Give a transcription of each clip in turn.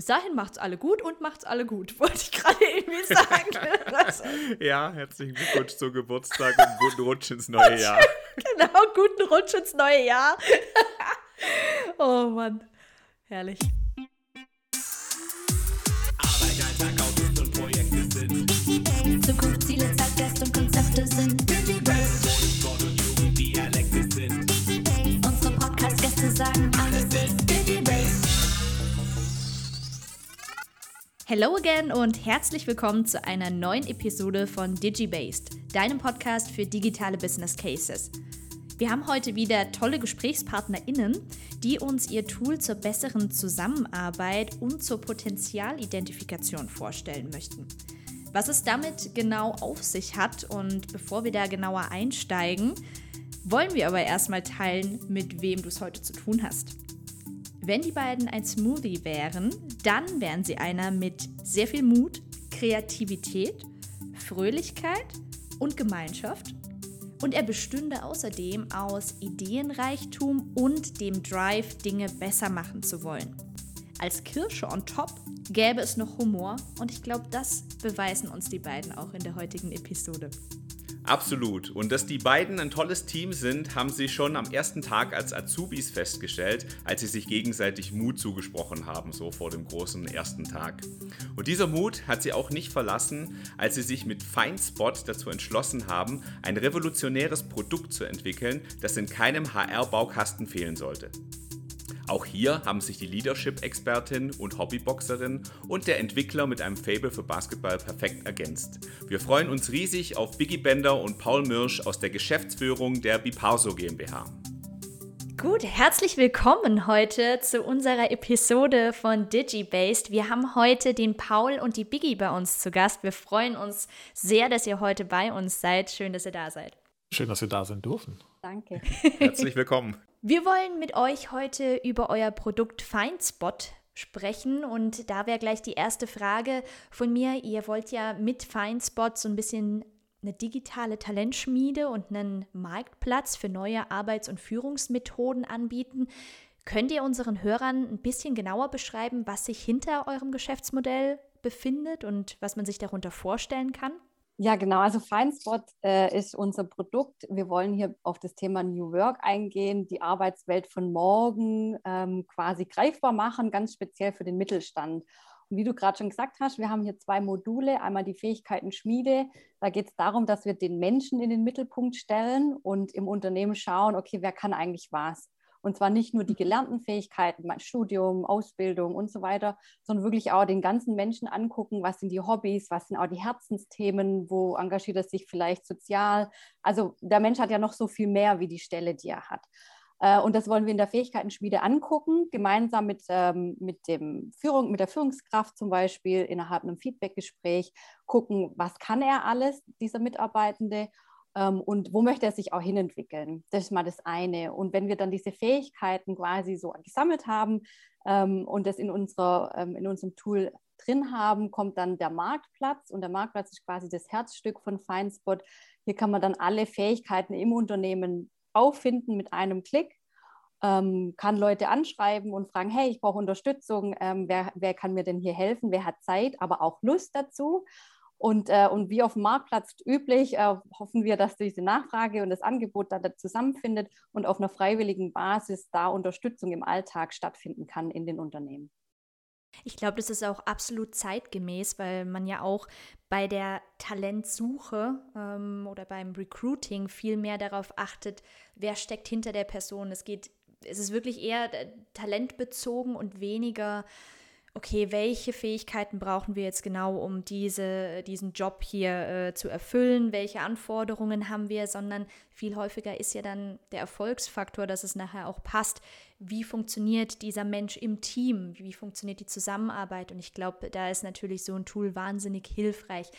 Bis dahin macht's alle gut und macht's alle gut, wollte ich gerade irgendwie sagen. ja, herzlichen Glückwunsch zum Geburtstag und guten Rutsch ins neue Jahr. genau, guten Rutsch ins neue Jahr. oh Mann, herrlich. Zukunftsziele, Zeitgeist und Konzepte sind Unsere Podcast-Gäste sagen alles ist Hello again und herzlich willkommen zu einer neuen Episode von DigiBased, deinem Podcast für digitale Business Cases. Wir haben heute wieder tolle GesprächspartnerInnen, die uns ihr Tool zur besseren Zusammenarbeit und zur Potenzialidentifikation vorstellen möchten. Was es damit genau auf sich hat und bevor wir da genauer einsteigen, wollen wir aber erstmal teilen, mit wem du es heute zu tun hast. Wenn die beiden ein Smoothie wären, dann wären sie einer mit sehr viel Mut, Kreativität, Fröhlichkeit und Gemeinschaft. Und er bestünde außerdem aus Ideenreichtum und dem Drive, Dinge besser machen zu wollen. Als Kirsche on top gäbe es noch Humor und ich glaube, das beweisen uns die beiden auch in der heutigen Episode. Absolut. Und dass die beiden ein tolles Team sind, haben sie schon am ersten Tag als Azubis festgestellt, als sie sich gegenseitig Mut zugesprochen haben, so vor dem großen ersten Tag. Und dieser Mut hat sie auch nicht verlassen, als sie sich mit Feinspot dazu entschlossen haben, ein revolutionäres Produkt zu entwickeln, das in keinem HR-Baukasten fehlen sollte. Auch hier haben sich die Leadership-Expertin und Hobbyboxerin und der Entwickler mit einem Fable für Basketball perfekt ergänzt. Wir freuen uns riesig auf Biggie Bender und Paul Mirsch aus der Geschäftsführung der Biparso GmbH. Gut, herzlich willkommen heute zu unserer Episode von DigiBased. Wir haben heute den Paul und die Biggie bei uns zu Gast. Wir freuen uns sehr, dass ihr heute bei uns seid. Schön, dass ihr da seid. Schön, dass wir da sein dürfen. Danke. Herzlich willkommen. Wir wollen mit euch heute über euer Produkt Feinspot sprechen und da wäre gleich die erste Frage von mir. Ihr wollt ja mit Feinspot so ein bisschen eine digitale Talentschmiede und einen Marktplatz für neue Arbeits- und Führungsmethoden anbieten. Könnt ihr unseren Hörern ein bisschen genauer beschreiben, was sich hinter eurem Geschäftsmodell befindet und was man sich darunter vorstellen kann? Ja, genau. Also Feinspot äh, ist unser Produkt. Wir wollen hier auf das Thema New Work eingehen, die Arbeitswelt von morgen ähm, quasi greifbar machen, ganz speziell für den Mittelstand. Und wie du gerade schon gesagt hast, wir haben hier zwei Module. Einmal die Fähigkeiten Schmiede. Da geht es darum, dass wir den Menschen in den Mittelpunkt stellen und im Unternehmen schauen, okay, wer kann eigentlich was? Und zwar nicht nur die gelernten Fähigkeiten, mein Studium, Ausbildung und so weiter, sondern wirklich auch den ganzen Menschen angucken, was sind die Hobbys, was sind auch die Herzensthemen, wo engagiert er sich vielleicht sozial. Also der Mensch hat ja noch so viel mehr wie die Stelle, die er hat. Äh, und das wollen wir in der Fähigkeiten-Schmiede angucken, gemeinsam mit, ähm, mit, dem Führung, mit der Führungskraft zum Beispiel innerhalb einem Feedbackgespräch gucken, was kann er alles, dieser Mitarbeitende, und wo möchte er sich auch hinentwickeln? Das ist mal das eine. Und wenn wir dann diese Fähigkeiten quasi so gesammelt haben ähm, und das in, unserer, ähm, in unserem Tool drin haben, kommt dann der Marktplatz und der Marktplatz ist quasi das Herzstück von Feinspot. Hier kann man dann alle Fähigkeiten im Unternehmen auffinden mit einem Klick. Ähm, kann Leute anschreiben und fragen, hey, ich brauche Unterstützung, ähm, wer, wer kann mir denn hier helfen, wer hat Zeit, aber auch Lust dazu. Und, äh, und wie auf dem Marktplatz üblich, äh, hoffen wir, dass diese Nachfrage und das Angebot da zusammenfindet und auf einer freiwilligen Basis da Unterstützung im Alltag stattfinden kann in den Unternehmen. Ich glaube, das ist auch absolut zeitgemäß, weil man ja auch bei der Talentsuche ähm, oder beim Recruiting viel mehr darauf achtet, wer steckt hinter der Person. Es geht, es ist wirklich eher äh, talentbezogen und weniger okay, welche Fähigkeiten brauchen wir jetzt genau, um diese, diesen Job hier äh, zu erfüllen, welche Anforderungen haben wir, sondern viel häufiger ist ja dann der Erfolgsfaktor, dass es nachher auch passt. Wie funktioniert dieser Mensch im Team? Wie funktioniert die Zusammenarbeit? Und ich glaube, da ist natürlich so ein Tool wahnsinnig hilfreich.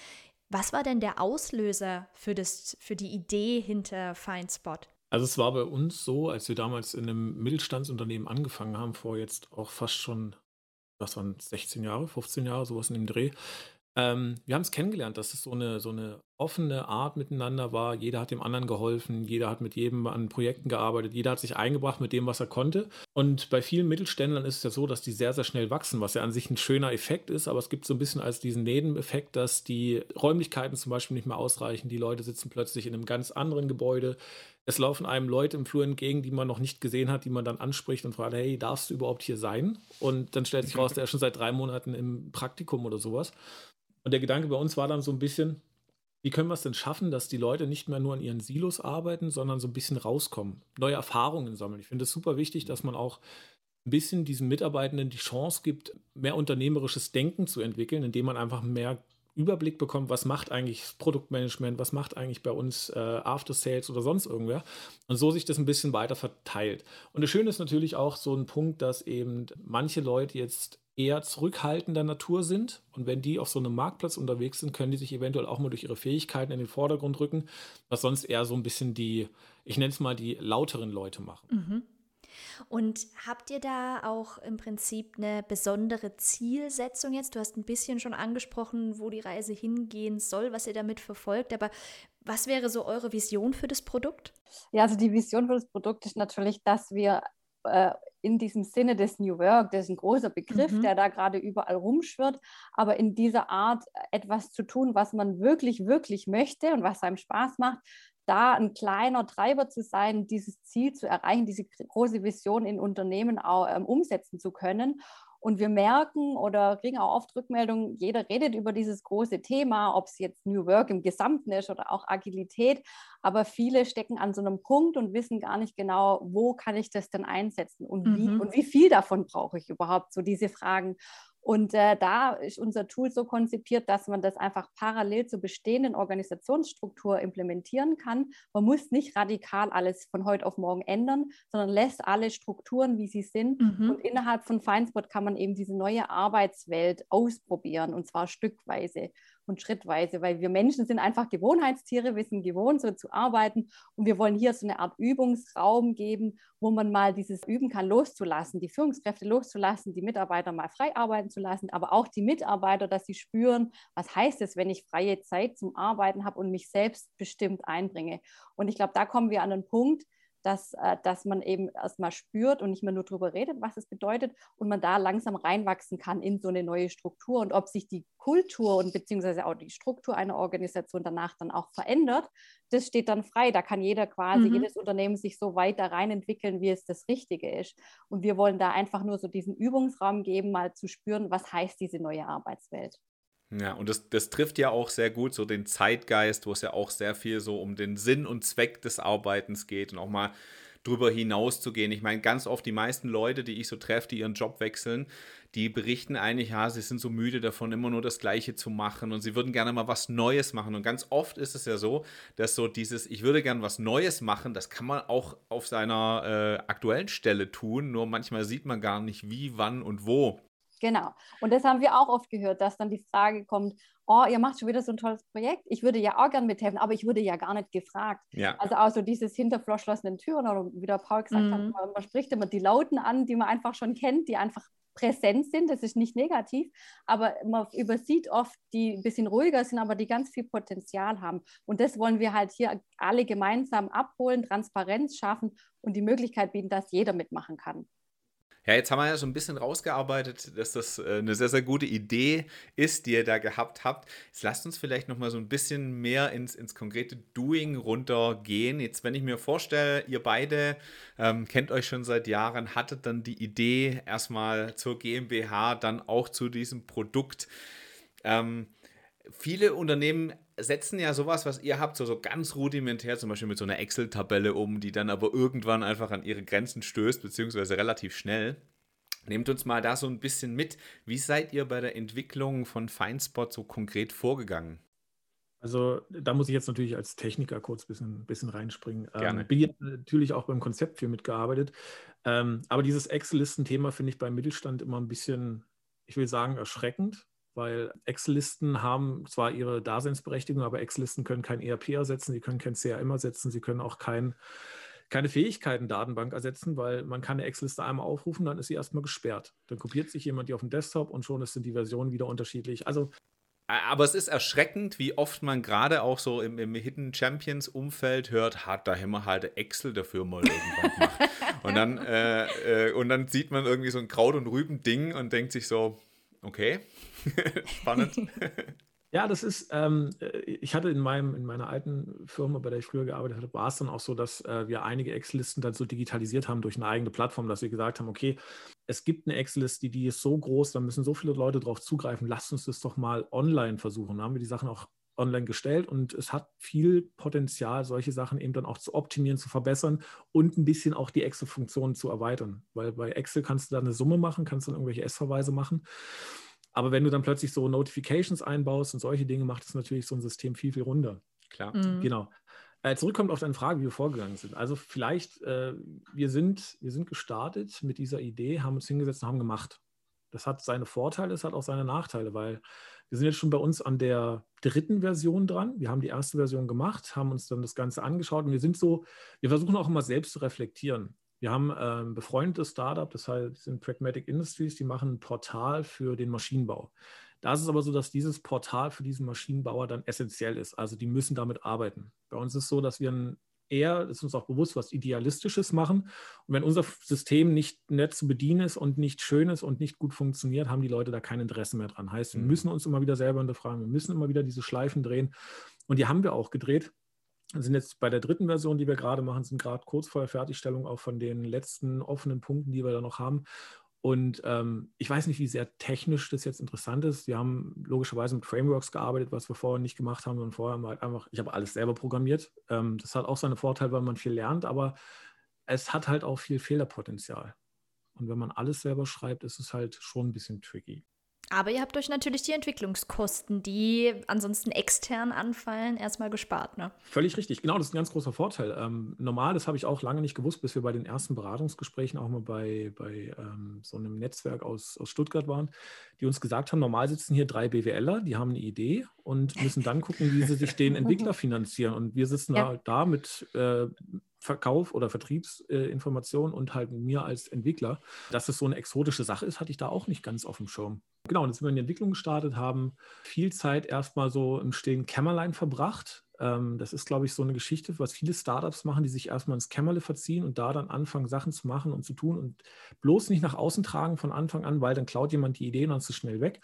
Was war denn der Auslöser für, das, für die Idee hinter Findspot? Also es war bei uns so, als wir damals in einem Mittelstandsunternehmen angefangen haben, vor jetzt auch fast schon was waren 16 Jahre, 15 Jahre, sowas in dem Dreh. Ähm, wir haben es kennengelernt, dass es so eine, so eine offene Art miteinander war. Jeder hat dem anderen geholfen, jeder hat mit jedem an Projekten gearbeitet, jeder hat sich eingebracht mit dem, was er konnte. Und bei vielen Mittelständlern ist es ja so, dass die sehr, sehr schnell wachsen, was ja an sich ein schöner Effekt ist, aber es gibt so ein bisschen als diesen Nebeneffekt, dass die Räumlichkeiten zum Beispiel nicht mehr ausreichen. Die Leute sitzen plötzlich in einem ganz anderen Gebäude. Es laufen einem Leute im Flur entgegen, die man noch nicht gesehen hat, die man dann anspricht und fragt, hey, darfst du überhaupt hier sein? Und dann stellt sich raus, der ist schon seit drei Monaten im Praktikum oder sowas. Und der Gedanke bei uns war dann so ein bisschen, wie können wir es denn schaffen, dass die Leute nicht mehr nur an ihren Silos arbeiten, sondern so ein bisschen rauskommen, neue Erfahrungen sammeln? Ich finde es super wichtig, dass man auch ein bisschen diesen Mitarbeitenden die Chance gibt, mehr unternehmerisches Denken zu entwickeln, indem man einfach mehr Überblick bekommt, was macht eigentlich Produktmanagement, was macht eigentlich bei uns äh, After Sales oder sonst irgendwer. Und so sich das ein bisschen weiter verteilt. Und das Schöne ist natürlich auch so ein Punkt, dass eben manche Leute jetzt eher zurückhaltender Natur sind. Und wenn die auf so einem Marktplatz unterwegs sind, können die sich eventuell auch mal durch ihre Fähigkeiten in den Vordergrund rücken, was sonst eher so ein bisschen die, ich nenne es mal, die lauteren Leute machen. Mhm. Und habt ihr da auch im Prinzip eine besondere Zielsetzung jetzt? Du hast ein bisschen schon angesprochen, wo die Reise hingehen soll, was ihr damit verfolgt, aber was wäre so eure Vision für das Produkt? Ja, also die Vision für das Produkt ist natürlich, dass wir äh, in diesem Sinne des New Work, das ist ein großer Begriff, mhm. der da gerade überall rumschwirrt, aber in dieser Art etwas zu tun, was man wirklich, wirklich möchte und was einem Spaß macht, da ein kleiner Treiber zu sein, dieses Ziel zu erreichen, diese große Vision in Unternehmen auch ähm, umsetzen zu können. Und wir merken oder kriegen auch oft Rückmeldungen, jeder redet über dieses große Thema, ob es jetzt New Work im Gesamten ist oder auch Agilität. Aber viele stecken an so einem Punkt und wissen gar nicht genau, wo kann ich das denn einsetzen und wie mhm. und wie viel davon brauche ich überhaupt, so diese Fragen. Und äh, da ist unser Tool so konzipiert, dass man das einfach parallel zur bestehenden Organisationsstruktur implementieren kann. Man muss nicht radikal alles von heute auf morgen ändern, sondern lässt alle Strukturen, wie sie sind. Mhm. Und innerhalb von Feinspot kann man eben diese neue Arbeitswelt ausprobieren und zwar stückweise und schrittweise, weil wir Menschen sind einfach Gewohnheitstiere, wir sind gewohnt, so zu arbeiten und wir wollen hier so eine Art Übungsraum geben, wo man mal dieses üben kann, loszulassen, die Führungskräfte loszulassen, die Mitarbeiter mal frei arbeiten zu lassen, aber auch die Mitarbeiter, dass sie spüren, was heißt es, wenn ich freie Zeit zum Arbeiten habe und mich selbstbestimmt einbringe. Und ich glaube, da kommen wir an einen Punkt, dass, äh, dass man eben erstmal spürt und nicht mehr nur darüber redet, was es bedeutet und man da langsam reinwachsen kann in so eine neue Struktur und ob sich die Kultur und beziehungsweise auch die Struktur einer Organisation danach dann auch verändert, das steht dann frei. Da kann jeder quasi, mhm. jedes Unternehmen sich so weiter reinentwickeln, wie es das Richtige ist. Und wir wollen da einfach nur so diesen Übungsraum geben, mal zu spüren, was heißt diese neue Arbeitswelt. Ja, und das, das trifft ja auch sehr gut so den Zeitgeist, wo es ja auch sehr viel so um den Sinn und Zweck des Arbeitens geht und auch mal drüber hinaus zu gehen. Ich meine, ganz oft die meisten Leute, die ich so treffe, die ihren Job wechseln, die berichten eigentlich, ja, sie sind so müde davon, immer nur das Gleiche zu machen und sie würden gerne mal was Neues machen. Und ganz oft ist es ja so, dass so dieses, ich würde gerne was Neues machen, das kann man auch auf seiner äh, aktuellen Stelle tun, nur manchmal sieht man gar nicht, wie, wann und wo. Genau. Und das haben wir auch oft gehört, dass dann die Frage kommt, oh, ihr macht schon wieder so ein tolles Projekt. Ich würde ja auch gern mithelfen, aber ich wurde ja gar nicht gefragt. Ja. Also auch so dieses hinter verschlossenen Türen oder wie der Paul gesagt mhm. hat, man, man, spricht immer die Lauten an, die man einfach schon kennt, die einfach präsent sind. Das ist nicht negativ, aber man übersieht oft, die ein bisschen ruhiger sind, aber die ganz viel Potenzial haben. Und das wollen wir halt hier alle gemeinsam abholen, Transparenz schaffen und die Möglichkeit bieten, dass jeder mitmachen kann. Ja, jetzt haben wir ja so ein bisschen rausgearbeitet, dass das äh, eine sehr, sehr gute Idee ist, die ihr da gehabt habt. Jetzt lasst uns vielleicht noch mal so ein bisschen mehr ins, ins konkrete Doing runtergehen. Jetzt, wenn ich mir vorstelle, ihr beide ähm, kennt euch schon seit Jahren, hattet dann die Idee erstmal zur GmbH, dann auch zu diesem Produkt. Ähm, viele Unternehmen setzen ja sowas, was ihr habt, so, so ganz rudimentär, zum Beispiel mit so einer Excel-Tabelle um, die dann aber irgendwann einfach an ihre Grenzen stößt, beziehungsweise relativ schnell. Nehmt uns mal da so ein bisschen mit. Wie seid ihr bei der Entwicklung von Feinspot so konkret vorgegangen? Also da muss ich jetzt natürlich als Techniker kurz ein bisschen, bisschen reinspringen. Gerne. Ähm, bin natürlich auch beim Konzept viel mitgearbeitet. Ähm, aber dieses Excel-Listen-Thema finde ich beim Mittelstand immer ein bisschen, ich will sagen, erschreckend, weil Excel-Listen haben zwar ihre Daseinsberechtigung, aber Excel-Listen können kein ERP ersetzen, sie können kein CRM ersetzen, sie können auch kein, keine Fähigkeiten-Datenbank ersetzen, weil man kann eine Excel-Liste einmal aufrufen, dann ist sie erstmal gesperrt. Dann kopiert sich jemand die auf dem Desktop und schon sind die Versionen wieder unterschiedlich. Also Aber es ist erschreckend, wie oft man gerade auch so im, im Hidden Champions Umfeld hört, hat da immer halt Excel dafür mal irgendwann gemacht. und, dann, äh, äh, und dann sieht man irgendwie so ein Kraut- und Rüben-Ding und denkt sich so, okay, spannend. Ja, das ist, ähm, äh, ich hatte in, meinem, in meiner alten Firma, bei der ich früher gearbeitet hatte, war es dann auch so, dass äh, wir einige Excel-Listen dann so digitalisiert haben durch eine eigene Plattform, dass wir gesagt haben, okay, es gibt eine Excel-Liste, die ist so groß, da müssen so viele Leute drauf zugreifen, lasst uns das doch mal online versuchen. Da haben wir die Sachen auch online gestellt und es hat viel Potenzial, solche Sachen eben dann auch zu optimieren, zu verbessern und ein bisschen auch die Excel-Funktionen zu erweitern. Weil bei Excel kannst du da eine Summe machen, kannst dann irgendwelche S-Verweise machen. Aber wenn du dann plötzlich so Notifications einbaust und solche Dinge, macht es natürlich so ein System viel, viel runder. Klar. Mhm. Genau. Äh, zurückkommt auf deine Frage, wie wir vorgegangen sind. Also vielleicht, äh, wir, sind, wir sind gestartet mit dieser Idee, haben uns hingesetzt und haben gemacht. Das hat seine Vorteile, es hat auch seine Nachteile, weil wir sind jetzt schon bei uns an der dritten Version dran. Wir haben die erste Version gemacht, haben uns dann das Ganze angeschaut und wir sind so, wir versuchen auch immer selbst zu reflektieren. Wir haben ein ähm, befreundetes Startup, das heißt, sind Pragmatic Industries, die machen ein Portal für den Maschinenbau. Da ist es aber so, dass dieses Portal für diesen Maschinenbauer dann essentiell ist. Also die müssen damit arbeiten. Bei uns ist es so, dass wir ein eher, das ist uns auch bewusst, was Idealistisches machen. Und wenn unser System nicht nett zu bedienen ist und nicht schön ist und nicht gut funktioniert, haben die Leute da kein Interesse mehr dran. Heißt, wir mhm. müssen uns immer wieder selber hinterfragen, wir müssen immer wieder diese Schleifen drehen. Und die haben wir auch gedreht sind jetzt bei der dritten Version, die wir gerade machen, sind gerade kurz vor der Fertigstellung auch von den letzten offenen Punkten, die wir da noch haben. Und ähm, ich weiß nicht, wie sehr technisch das jetzt interessant ist. Wir haben logischerweise mit Frameworks gearbeitet, was wir vorher nicht gemacht haben. Und vorher haben wir halt einfach, ich habe alles selber programmiert. Ähm, das hat auch seine Vorteile, weil man viel lernt, aber es hat halt auch viel Fehlerpotenzial. Und wenn man alles selber schreibt, ist es halt schon ein bisschen tricky. Aber ihr habt euch natürlich die Entwicklungskosten, die ansonsten extern anfallen, erstmal gespart, ne? Völlig richtig. Genau, das ist ein ganz großer Vorteil. Ähm, normal, das habe ich auch lange nicht gewusst, bis wir bei den ersten Beratungsgesprächen auch mal bei, bei ähm, so einem Netzwerk aus, aus Stuttgart waren, die uns gesagt haben, normal sitzen hier drei BWLer, die haben eine Idee und müssen dann gucken, wie sie sich den Entwickler finanzieren. Und wir sitzen ja. da, da mit äh, Verkauf oder Vertriebsinformation äh, und halt mir als Entwickler. Dass es so eine exotische Sache ist, hatte ich da auch nicht ganz auf dem Schirm. Genau, und jetzt sind wir in die Entwicklung gestartet, haben viel Zeit erstmal so im stillen Kämmerlein verbracht. Ähm, das ist, glaube ich, so eine Geschichte, was viele Startups machen, die sich erstmal ins Kämmerle verziehen und da dann anfangen, Sachen zu machen und zu tun und bloß nicht nach außen tragen von Anfang an, weil dann klaut jemand die Idee und dann ist schnell weg.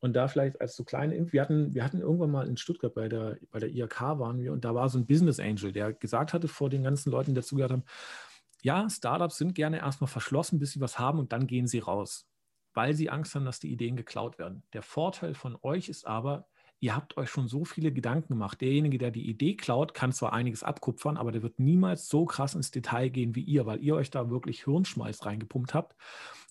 Und da vielleicht als so kleine, wir hatten, wir hatten irgendwann mal in Stuttgart bei der, bei der IHK waren wir und da war so ein Business Angel, der gesagt hatte vor den ganzen Leuten, die dazugehört haben, ja, Startups sind gerne erstmal verschlossen, bis sie was haben und dann gehen sie raus, weil sie Angst haben, dass die Ideen geklaut werden. Der Vorteil von euch ist aber, ihr habt euch schon so viele Gedanken gemacht. Derjenige, der die Idee klaut, kann zwar einiges abkupfern, aber der wird niemals so krass ins Detail gehen wie ihr, weil ihr euch da wirklich Hirnschmeiß reingepumpt habt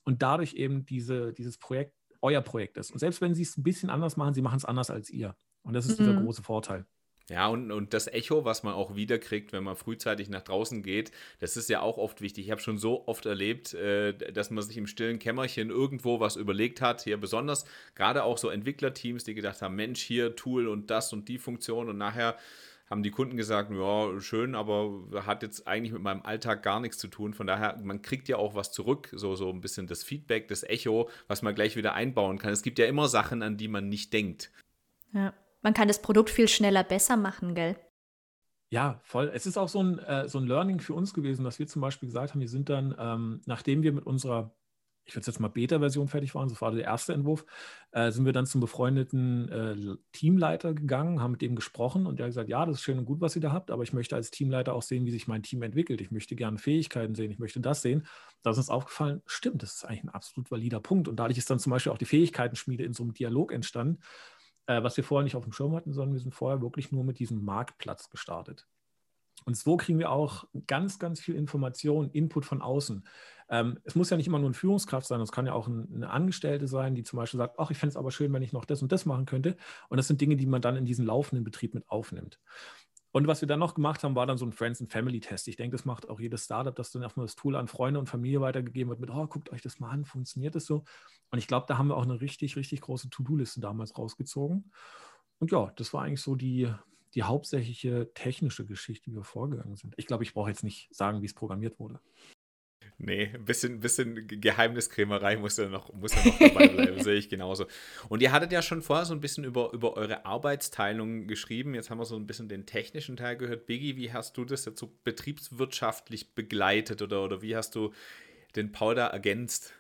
und dadurch eben diese, dieses Projekt euer Projekt ist. Und selbst wenn sie es ein bisschen anders machen, sie machen es anders als ihr. Und das ist mhm. dieser große Vorteil. Ja, und, und das Echo, was man auch wiederkriegt, wenn man frühzeitig nach draußen geht, das ist ja auch oft wichtig. Ich habe schon so oft erlebt, äh, dass man sich im stillen Kämmerchen irgendwo was überlegt hat. Hier besonders gerade auch so Entwicklerteams, die gedacht haben, Mensch, hier Tool und das und die Funktion und nachher haben die Kunden gesagt, ja, schön, aber hat jetzt eigentlich mit meinem Alltag gar nichts zu tun. Von daher, man kriegt ja auch was zurück, so, so ein bisschen das Feedback, das Echo, was man gleich wieder einbauen kann. Es gibt ja immer Sachen, an die man nicht denkt. Ja, man kann das Produkt viel schneller besser machen, gell? Ja, voll. Es ist auch so ein, äh, so ein Learning für uns gewesen, dass wir zum Beispiel gesagt haben, wir sind dann, ähm, nachdem wir mit unserer ich würde jetzt mal Beta-Version fertig waren, so war der erste Entwurf, äh, sind wir dann zum befreundeten äh, Teamleiter gegangen, haben mit dem gesprochen und der hat gesagt, ja, das ist schön und gut, was ihr da habt, aber ich möchte als Teamleiter auch sehen, wie sich mein Team entwickelt. Ich möchte gerne Fähigkeiten sehen, ich möchte das sehen. Da ist uns aufgefallen, stimmt, das ist eigentlich ein absolut valider Punkt. Und dadurch ist dann zum Beispiel auch die Fähigkeitenschmiede in so einem Dialog entstanden, äh, was wir vorher nicht auf dem Schirm hatten, sondern wir sind vorher wirklich nur mit diesem Marktplatz gestartet. Und so kriegen wir auch ganz, ganz viel Information, Input von außen. Ähm, es muss ja nicht immer nur eine Führungskraft sein, es kann ja auch ein, eine Angestellte sein, die zum Beispiel sagt, ach, ich fände es aber schön, wenn ich noch das und das machen könnte. Und das sind Dinge, die man dann in diesen laufenden Betrieb mit aufnimmt. Und was wir dann noch gemacht haben, war dann so ein Friends and Family Test. Ich denke, das macht auch jedes Startup, dass dann erstmal das Tool an Freunde und Familie weitergegeben wird mit, oh, guckt euch das mal an, funktioniert das so? Und ich glaube, da haben wir auch eine richtig, richtig große To-Do-Liste damals rausgezogen. Und ja, das war eigentlich so die, die hauptsächliche technische Geschichte, wie wir vorgegangen sind. Ich glaube, ich brauche jetzt nicht sagen, wie es programmiert wurde. Nee, ein bisschen, bisschen Geheimniskrämerei muss ja noch, muss ja noch dabei bleiben, sehe ich genauso. Und ihr hattet ja schon vorher so ein bisschen über, über eure Arbeitsteilung geschrieben. Jetzt haben wir so ein bisschen den technischen Teil gehört. Biggie, wie hast du das jetzt so betriebswirtschaftlich begleitet oder, oder wie hast du den Paul da ergänzt?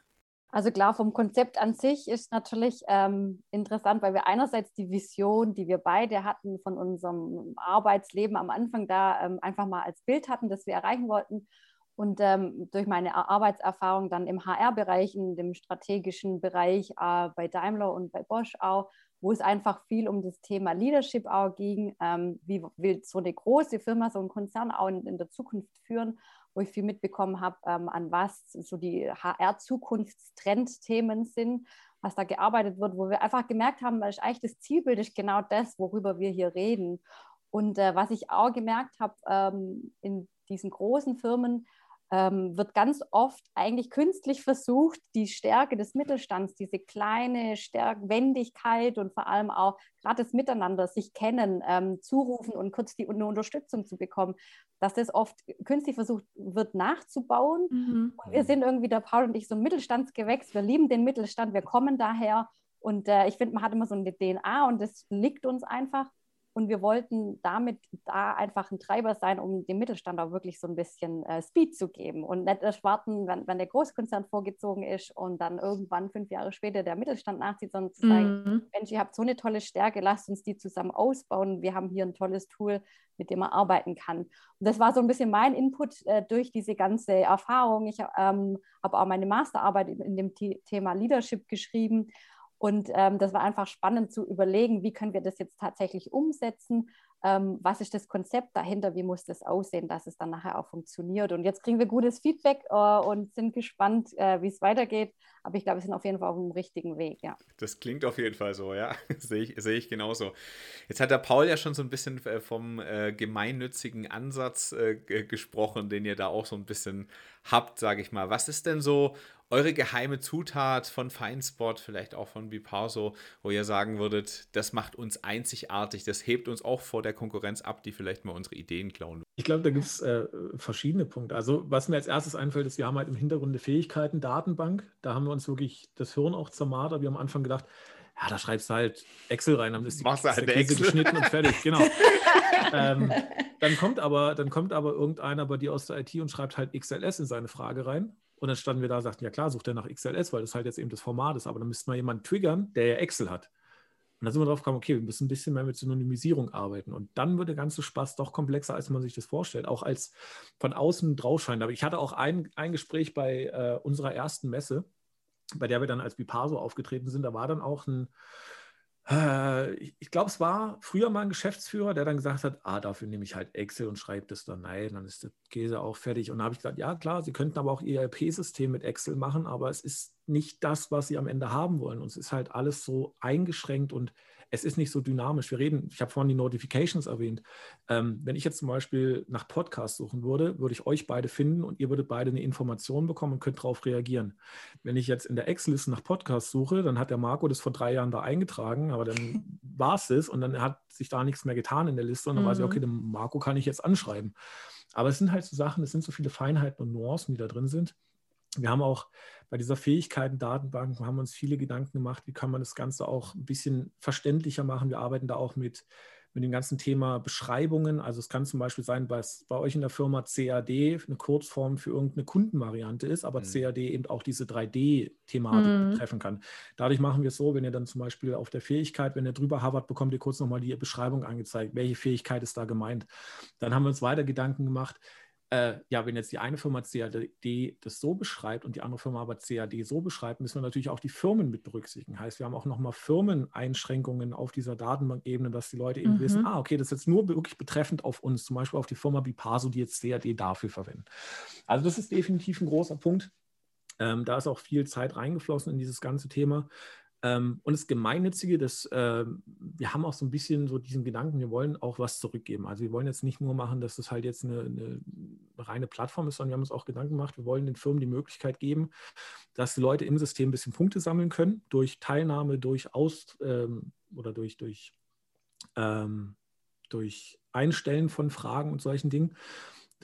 Also klar, vom Konzept an sich ist natürlich ähm, interessant, weil wir einerseits die Vision, die wir beide hatten von unserem Arbeitsleben am Anfang da ähm, einfach mal als Bild hatten, das wir erreichen wollten. Und ähm, durch meine Arbeitserfahrung dann im HR-Bereich, in dem strategischen Bereich äh, bei Daimler und bei Bosch auch, wo es einfach viel um das Thema Leadership auch ging. Ähm, wie will so eine große Firma, so ein Konzern auch in, in der Zukunft führen? wo ich viel mitbekommen habe, ähm, an was so die HR-Zukunftstrendthemen sind, was da gearbeitet wird, wo wir einfach gemerkt haben, ist eigentlich das Zielbild ist genau das, worüber wir hier reden. Und äh, was ich auch gemerkt habe ähm, in diesen großen Firmen, ähm, wird ganz oft eigentlich künstlich versucht, die Stärke des Mittelstands, diese kleine Stärk Wendigkeit und vor allem auch gerade das Miteinander, sich kennen, ähm, zurufen und kurz die eine Unterstützung zu bekommen, dass das oft künstlich versucht wird nachzubauen. Mhm. Und wir sind irgendwie, der Paul und ich, so ein Mittelstandsgewächs. Wir lieben den Mittelstand, wir kommen daher. Und äh, ich finde, man hat immer so eine DNA und das liegt uns einfach. Und wir wollten damit da einfach ein Treiber sein, um dem Mittelstand auch wirklich so ein bisschen äh, Speed zu geben und nicht erst warten, wenn, wenn der Großkonzern vorgezogen ist und dann irgendwann fünf Jahre später der Mittelstand nachzieht, sondern zu sagen, mhm. Mensch, ihr habt so eine tolle Stärke, lasst uns die zusammen ausbauen. Wir haben hier ein tolles Tool, mit dem man arbeiten kann. Und das war so ein bisschen mein Input äh, durch diese ganze Erfahrung. Ich ähm, habe auch meine Masterarbeit in, in dem Thema Leadership geschrieben und ähm, das war einfach spannend zu überlegen, wie können wir das jetzt tatsächlich umsetzen, ähm, was ist das Konzept dahinter, wie muss das aussehen, dass es dann nachher auch funktioniert. Und jetzt kriegen wir gutes Feedback äh, und sind gespannt, äh, wie es weitergeht. Aber ich glaube, wir sind auf jeden Fall auf dem richtigen Weg, ja. Das klingt auf jeden Fall so, ja. sehe ich, seh ich genauso. Jetzt hat der Paul ja schon so ein bisschen äh, vom äh, gemeinnützigen Ansatz äh, gesprochen, den ihr da auch so ein bisschen habt, sage ich mal. Was ist denn so eure geheime Zutat von Feinspot, vielleicht auch von Biparso, wo ihr sagen würdet, das macht uns einzigartig, das hebt uns auch vor der Konkurrenz ab, die vielleicht mal unsere Ideen klauen. Ich glaube, da gibt es äh, verschiedene Punkte. Also was mir als erstes einfällt, ist, wir haben halt im Hintergrund eine Fähigkeiten, Datenbank. Da haben wir uns wirklich das Hirn auch zermartert. Wir haben am Anfang gedacht, ja, da schreibst du halt Excel rein, dann ist die, Machst halt Käse geschnitten und fertig, genau. ähm, dann kommt aber, dann kommt aber irgendeiner bei dir aus der IT und schreibt halt XLS in seine Frage rein. Und dann standen wir da und sagten, ja klar, sucht er nach XLS, weil das halt jetzt eben das Format ist. Aber dann müsste man jemanden triggern, der ja Excel hat. Und dann sind wir drauf gekommen, okay, wir müssen ein bisschen mehr mit Synonymisierung arbeiten. Und dann wird der ganze Spaß doch komplexer, als man sich das vorstellt, auch als von außen draufscheint. Aber ich hatte auch ein, ein Gespräch bei äh, unserer ersten Messe, bei der wir dann als Bipaso aufgetreten sind. Da war dann auch ein, ich glaube, es war früher mal ein Geschäftsführer, der dann gesagt hat, ah, dafür nehme ich halt Excel und schreibe das dann nein, dann ist der Käse auch fertig. Und da habe ich gesagt, ja klar, Sie könnten aber auch Ihr ERP-System mit Excel machen, aber es ist nicht das, was Sie am Ende haben wollen. Und es ist halt alles so eingeschränkt und es ist nicht so dynamisch. Wir reden, ich habe vorhin die Notifications erwähnt. Ähm, wenn ich jetzt zum Beispiel nach Podcasts suchen würde, würde ich euch beide finden und ihr würdet beide eine Information bekommen und könnt darauf reagieren. Wenn ich jetzt in der Excel-Liste nach Podcasts suche, dann hat der Marco das vor drei Jahren da eingetragen, aber dann war es es und dann hat sich da nichts mehr getan in der Liste und dann mhm. weiß ich, okay, den Marco kann ich jetzt anschreiben. Aber es sind halt so Sachen, es sind so viele Feinheiten und Nuancen, die da drin sind. Wir haben auch bei dieser Fähigkeiten-Datenbank haben uns viele Gedanken gemacht, wie kann man das Ganze auch ein bisschen verständlicher machen. Wir arbeiten da auch mit, mit dem ganzen Thema Beschreibungen. Also es kann zum Beispiel sein, was bei euch in der Firma CAD eine Kurzform für irgendeine Kundenvariante ist, aber mhm. CAD eben auch diese 3D-Thematik mhm. betreffen kann. Dadurch machen wir es so, wenn ihr dann zum Beispiel auf der Fähigkeit, wenn ihr drüber havert, bekommt ihr kurz nochmal die Beschreibung angezeigt, welche Fähigkeit ist da gemeint. Dann haben wir uns weiter Gedanken gemacht, äh, ja, wenn jetzt die eine Firma CAD das so beschreibt und die andere Firma aber CAD so beschreibt, müssen wir natürlich auch die Firmen mit berücksichtigen. Heißt, wir haben auch nochmal Firmeneinschränkungen auf dieser Datenbankebene, dass die Leute eben mhm. wissen, ah, okay, das ist jetzt nur wirklich betreffend auf uns, zum Beispiel auf die Firma Bipaso, die jetzt CAD dafür verwenden. Also das ist definitiv ein großer Punkt. Ähm, da ist auch viel Zeit reingeflossen in dieses ganze Thema. Ähm, und das Gemeinnützige, das, äh, wir haben auch so ein bisschen so diesen Gedanken, wir wollen auch was zurückgeben. Also wir wollen jetzt nicht nur machen, dass das halt jetzt eine, eine reine Plattform ist, sondern wir haben uns auch Gedanken gemacht, wir wollen den Firmen die Möglichkeit geben, dass die Leute im System ein bisschen Punkte sammeln können, durch Teilnahme, durch Aus ähm, oder durch, durch, ähm, durch Einstellen von Fragen und solchen Dingen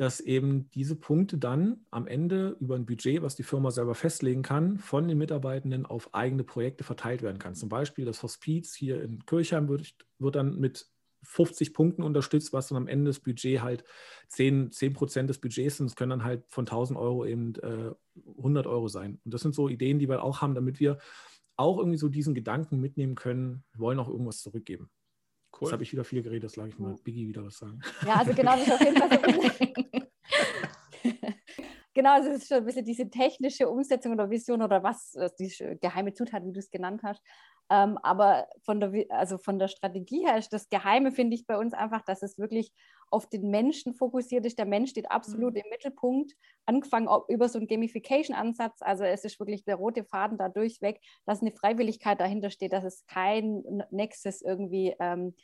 dass eben diese Punkte dann am Ende über ein Budget, was die Firma selber festlegen kann, von den Mitarbeitenden auf eigene Projekte verteilt werden kann. Zum Beispiel das Hospiz hier in Kirchheim wird, wird dann mit 50 Punkten unterstützt, was dann am Ende das Budget halt 10, 10 Prozent des Budgets sind. Es können dann halt von 1000 Euro eben äh, 100 Euro sein. Und das sind so Ideen, die wir auch haben, damit wir auch irgendwie so diesen Gedanken mitnehmen können, wir wollen auch irgendwas zurückgeben. Cool. Jetzt habe ich wieder viel geredet, das sage ich mal Biggie wieder was sagen. Ja, also genau, das ist auf jeden Fall so. genau, also es ist schon ein bisschen diese technische Umsetzung oder Vision oder was, äh, die geheime Zutat, wie du es genannt hast. Ähm, aber von der, also von der Strategie her ist das Geheime, finde ich, bei uns einfach, dass es wirklich auf den Menschen fokussiert ist. Der Mensch steht absolut mhm. im Mittelpunkt, angefangen über so einen Gamification-Ansatz. Also es ist wirklich der rote Faden da durchweg, dass eine Freiwilligkeit dahinter steht, dass es kein Nexus irgendwie ähm,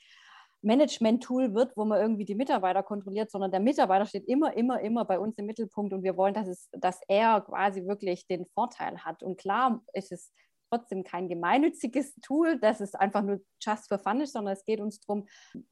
Management-Tool wird, wo man irgendwie die Mitarbeiter kontrolliert, sondern der Mitarbeiter steht immer, immer, immer bei uns im Mittelpunkt und wir wollen, dass, es, dass er quasi wirklich den Vorteil hat. Und klar ist es trotzdem kein gemeinnütziges Tool, das ist einfach nur just for fun ist, sondern es geht uns darum,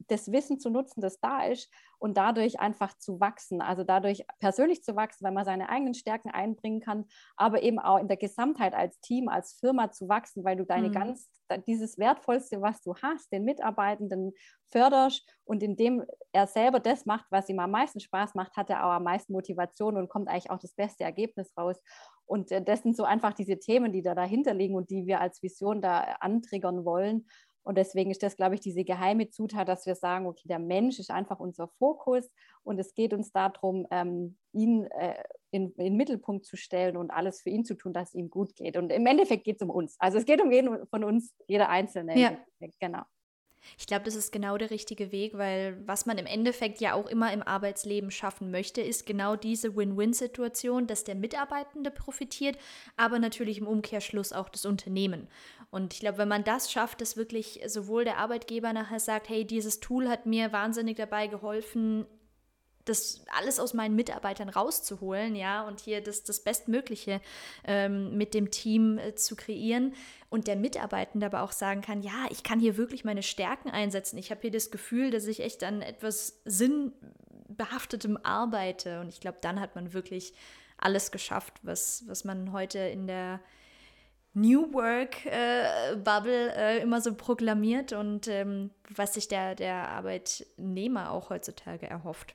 das Wissen zu nutzen, das da ist und dadurch einfach zu wachsen. Also dadurch persönlich zu wachsen, weil man seine eigenen Stärken einbringen kann, aber eben auch in der Gesamtheit als Team, als Firma zu wachsen, weil du deine mhm. ganz, dieses Wertvollste, was du hast, den Mitarbeitenden förderst und indem er selber das macht, was ihm am meisten Spaß macht, hat er auch am meisten Motivation und kommt eigentlich auch das beste Ergebnis raus. Und äh, das sind so einfach diese Themen, die da dahinter liegen und die wir als Vision da antriggern wollen. Und deswegen ist das, glaube ich, diese geheime Zutat, dass wir sagen, okay, der Mensch ist einfach unser Fokus und es geht uns darum, ähm, ihn äh, in, in, den Mittelpunkt zu stellen und alles für ihn zu tun, dass es ihm gut geht. Und im Endeffekt geht es um uns. Also es geht um jeden von uns, jeder Einzelne. Ja. Genau. Ich glaube, das ist genau der richtige Weg, weil was man im Endeffekt ja auch immer im Arbeitsleben schaffen möchte, ist genau diese Win-Win-Situation, dass der Mitarbeitende profitiert, aber natürlich im Umkehrschluss auch das Unternehmen. Und ich glaube, wenn man das schafft, dass wirklich sowohl der Arbeitgeber nachher sagt, hey, dieses Tool hat mir wahnsinnig dabei geholfen, das alles aus meinen Mitarbeitern rauszuholen, ja, und hier das, das Bestmögliche ähm, mit dem Team äh, zu kreieren und der Mitarbeitende aber auch sagen kann, ja, ich kann hier wirklich meine Stärken einsetzen. Ich habe hier das Gefühl, dass ich echt an etwas sinnbehaftetem arbeite und ich glaube, dann hat man wirklich alles geschafft, was, was man heute in der New Work äh, Bubble äh, immer so proklamiert und ähm, was sich der, der Arbeitnehmer auch heutzutage erhofft.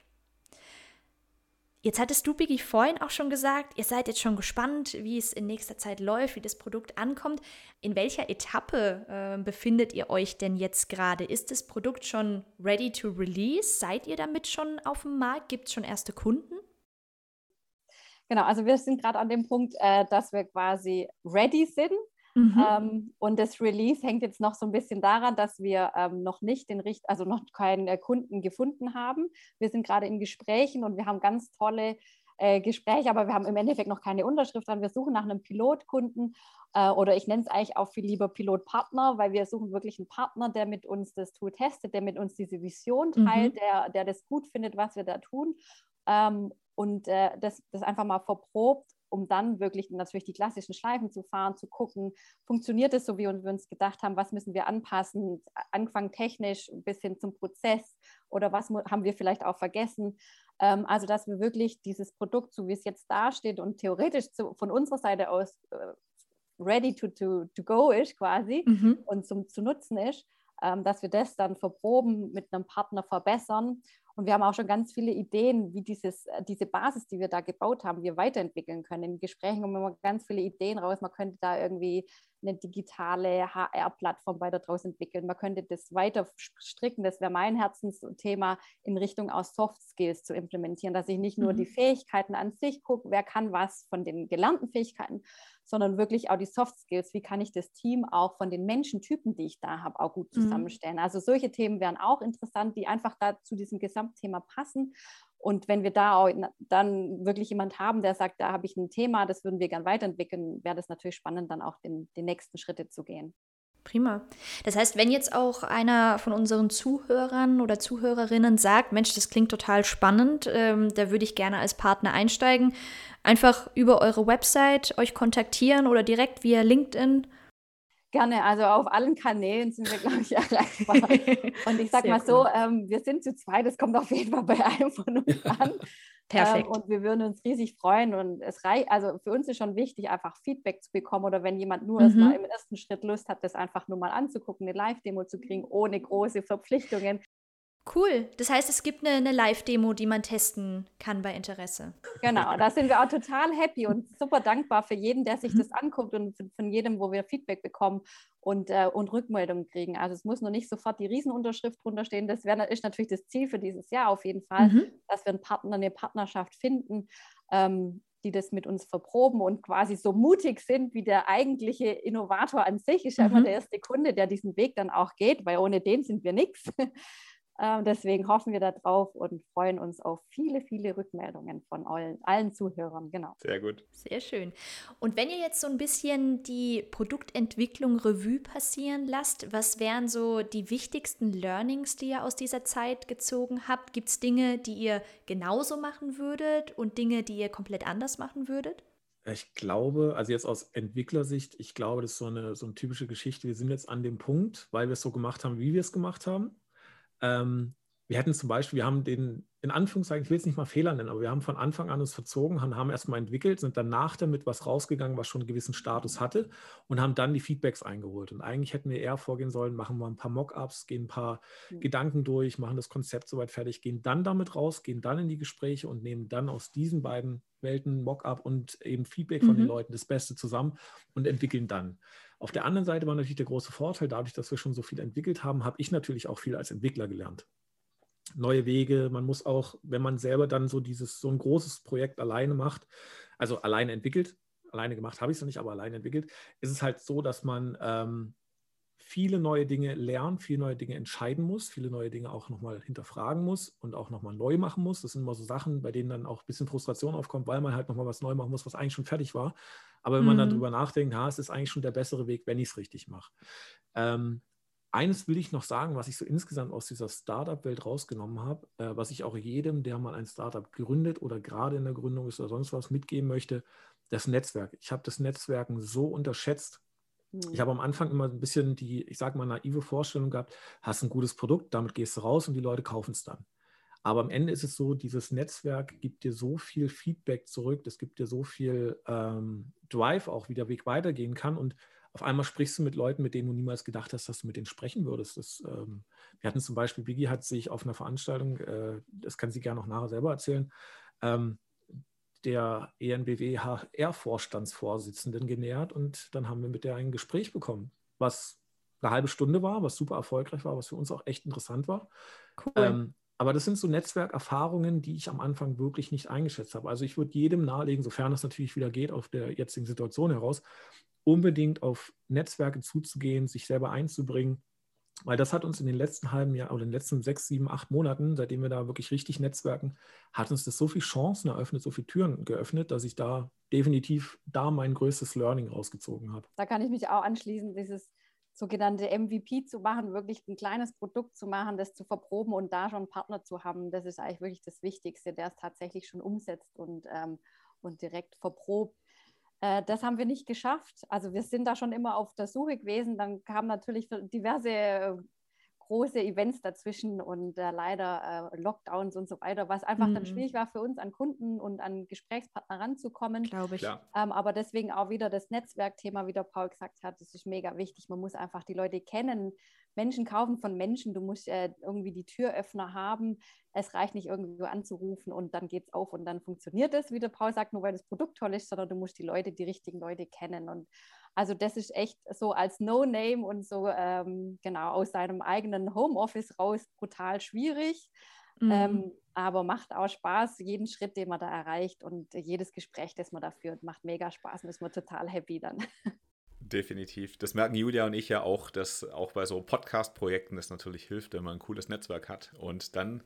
Jetzt hattest du, Biggie, vorhin auch schon gesagt, ihr seid jetzt schon gespannt, wie es in nächster Zeit läuft, wie das Produkt ankommt. In welcher Etappe äh, befindet ihr euch denn jetzt gerade? Ist das Produkt schon ready to release? Seid ihr damit schon auf dem Markt? Gibt es schon erste Kunden? Genau, also wir sind gerade an dem Punkt, äh, dass wir quasi ready sind. Mhm. Ähm, und das Release hängt jetzt noch so ein bisschen daran, dass wir ähm, noch nicht den Richt also noch keinen äh, Kunden gefunden haben. Wir sind gerade in Gesprächen und wir haben ganz tolle äh, Gespräche, aber wir haben im Endeffekt noch keine Unterschrift dran. Wir suchen nach einem Pilotkunden äh, oder ich nenne es eigentlich auch viel lieber Pilotpartner, weil wir suchen wirklich einen Partner, der mit uns das Tool testet, der mit uns diese Vision teilt, mhm. der, der das gut findet, was wir da tun. Ähm, und äh, das, das einfach mal verprobt um dann wirklich natürlich die klassischen Schleifen zu fahren, zu gucken, funktioniert es so, wie wir uns gedacht haben, was müssen wir anpassen, angefangen technisch bis hin zum Prozess oder was haben wir vielleicht auch vergessen. Ähm, also, dass wir wirklich dieses Produkt, so wie es jetzt dasteht und theoretisch zu, von unserer Seite aus äh, ready to, to, to go ist quasi mhm. und zum, zu nutzen ist, ähm, dass wir das dann verproben, mit einem Partner verbessern und wir haben auch schon ganz viele Ideen, wie dieses, äh, diese Basis, die wir da gebaut haben, wir weiterentwickeln können. In Gesprächen kommen immer ganz viele Ideen raus. Man könnte da irgendwie eine digitale HR-Plattform weiter draus entwickeln. Man könnte das weiter stricken. Das wäre mein Herzensthema in Richtung aus Soft Skills zu implementieren, dass ich nicht nur mhm. die Fähigkeiten an sich gucke, wer kann was von den gelernten Fähigkeiten, sondern wirklich auch die Soft Skills. Wie kann ich das Team auch von den Menschentypen, die ich da habe, auch gut mhm. zusammenstellen? Mhm. Also solche Themen wären auch interessant, die einfach da zu diesem Gesamtthema passen. Und wenn wir da dann wirklich jemand haben, der sagt, da habe ich ein Thema, das würden wir gern weiterentwickeln, wäre das natürlich spannend, dann auch den, den nächsten Schritte zu gehen. Prima. Das heißt, wenn jetzt auch einer von unseren Zuhörern oder Zuhörerinnen sagt, Mensch, das klingt total spannend, ähm, da würde ich gerne als Partner einsteigen, einfach über eure Website euch kontaktieren oder direkt via LinkedIn. Gerne, also auf allen Kanälen sind wir, glaube ich, erreichbar. Und ich sage mal cool. so, ähm, wir sind zu zweit, das kommt auf jeden Fall bei einem von uns an. Perfekt. Ähm, und wir würden uns riesig freuen. Und es reicht, also für uns ist schon wichtig, einfach Feedback zu bekommen oder wenn jemand nur mhm. erstmal im ersten Schritt Lust hat, das einfach nur mal anzugucken, eine Live-Demo zu kriegen, ohne große Verpflichtungen. Cool. Das heißt, es gibt eine, eine Live-Demo, die man testen kann bei Interesse. Genau, da sind wir auch total happy und super dankbar für jeden, der sich mhm. das anguckt und von jedem, wo wir Feedback bekommen und, äh, und Rückmeldungen kriegen. Also es muss noch nicht sofort die Riesenunterschrift drunter stehen. Das wär, ist natürlich das Ziel für dieses Jahr auf jeden Fall, mhm. dass wir einen Partner, eine Partnerschaft finden. Ähm, die das mit uns verproben und quasi so mutig sind wie der eigentliche Innovator an sich, ist ja immer mhm. der erste Kunde, der diesen Weg dann auch geht, weil ohne den sind wir nichts. Ähm, deswegen hoffen wir darauf und freuen uns auf viele, viele Rückmeldungen von allen, allen Zuhörern. Genau. Sehr gut. Sehr schön. Und wenn ihr jetzt so ein bisschen die Produktentwicklung Revue passieren lasst, was wären so die wichtigsten Learnings, die ihr aus dieser Zeit gezogen habt? Gibt es Dinge, die ihr genauso machen würdet und Dinge, die ihr komplett anders machen würdet? Ich glaube, also jetzt aus Entwicklersicht, ich glaube, das ist so eine, so eine typische Geschichte. Wir sind jetzt an dem Punkt, weil wir es so gemacht haben, wie wir es gemacht haben. Ähm, wir hätten zum Beispiel, wir haben den, in Anführungszeichen, ich will es nicht mal Fehler nennen, aber wir haben von Anfang an uns verzogen und haben erstmal entwickelt, sind danach damit was rausgegangen, was schon einen gewissen Status hatte und haben dann die Feedbacks eingeholt. Und eigentlich hätten wir eher vorgehen sollen, machen wir ein paar Mockups, gehen ein paar mhm. Gedanken durch, machen das Konzept soweit fertig, gehen dann damit raus, gehen dann in die Gespräche und nehmen dann aus diesen beiden Welten Mockup und eben Feedback von mhm. den Leuten das Beste zusammen und entwickeln dann. Auf der anderen Seite war natürlich der große Vorteil, dadurch, dass wir schon so viel entwickelt haben, habe ich natürlich auch viel als Entwickler gelernt. Neue Wege, man muss auch, wenn man selber dann so dieses, so ein großes Projekt alleine macht, also alleine entwickelt, alleine gemacht habe ich es noch nicht, aber alleine entwickelt, ist es halt so, dass man ähm, viele neue Dinge lernt, viele neue Dinge entscheiden muss, viele neue Dinge auch nochmal hinterfragen muss und auch nochmal neu machen muss. Das sind immer so Sachen, bei denen dann auch ein bisschen Frustration aufkommt, weil man halt nochmal was neu machen muss, was eigentlich schon fertig war. Aber wenn man dann mhm. drüber nachdenkt, ha, es ist eigentlich schon der bessere Weg, wenn ich es richtig mache. Ähm, eines will ich noch sagen, was ich so insgesamt aus dieser Startup-Welt rausgenommen habe, äh, was ich auch jedem, der mal ein Startup gründet oder gerade in der Gründung ist oder sonst was mitgeben möchte, das Netzwerk. Ich habe das Netzwerken so unterschätzt. Ich habe am Anfang immer ein bisschen die, ich sage mal, naive Vorstellung gehabt, hast ein gutes Produkt, damit gehst du raus und die Leute kaufen es dann. Aber am Ende ist es so, dieses Netzwerk gibt dir so viel Feedback zurück, es gibt dir so viel ähm, Drive auch, wie der Weg weitergehen kann. Und auf einmal sprichst du mit Leuten, mit denen du niemals gedacht hast, dass du mit denen sprechen würdest. Das, ähm, wir hatten zum Beispiel, Biggie hat sich auf einer Veranstaltung, äh, das kann sie gerne noch nachher selber erzählen, ähm, der ENBW HR-Vorstandsvorsitzenden genähert und dann haben wir mit der ein Gespräch bekommen, was eine halbe Stunde war, was super erfolgreich war, was für uns auch echt interessant war. Cool. Ähm, aber das sind so Netzwerkerfahrungen, die ich am Anfang wirklich nicht eingeschätzt habe. Also ich würde jedem nahelegen, sofern es natürlich wieder geht, auf der jetzigen Situation heraus, unbedingt auf Netzwerke zuzugehen, sich selber einzubringen, weil das hat uns in den letzten halben Jahr oder in den letzten sechs, sieben, acht Monaten, seitdem wir da wirklich richtig netzwerken, hat uns das so viele Chancen eröffnet, so viele Türen geöffnet, dass ich da definitiv da mein größtes Learning rausgezogen habe. Da kann ich mich auch anschließen, dieses sogenannte MVP zu machen, wirklich ein kleines Produkt zu machen, das zu verproben und da schon einen Partner zu haben, das ist eigentlich wirklich das Wichtigste, der es tatsächlich schon umsetzt und, ähm, und direkt verprobt. Äh, das haben wir nicht geschafft. Also wir sind da schon immer auf der Suche gewesen. Dann kamen natürlich diverse große Events dazwischen und äh, leider äh, Lockdowns und so weiter, was einfach mhm. dann schwierig war für uns, an Kunden und an Gesprächspartner ranzukommen. Glaube ich. Ähm, aber deswegen auch wieder das Netzwerkthema, wie der Paul gesagt hat, das ist mega wichtig. Man muss einfach die Leute kennen. Menschen kaufen von Menschen. Du musst äh, irgendwie die Türöffner haben. Es reicht nicht irgendwo anzurufen und dann geht es auf und dann funktioniert es, wie der Paul sagt, nur weil das Produkt toll ist, sondern du musst die Leute, die richtigen Leute kennen. Und also das ist echt so als No-Name und so ähm, genau aus seinem eigenen Homeoffice raus brutal schwierig. Mhm. Ähm, aber macht auch Spaß, jeden Schritt, den man da erreicht und jedes Gespräch, das man da führt, macht mega Spaß und ist man total happy dann. Definitiv. Das merken Julia und ich ja auch, dass auch bei so Podcast-Projekten es natürlich hilft, wenn man ein cooles Netzwerk hat und dann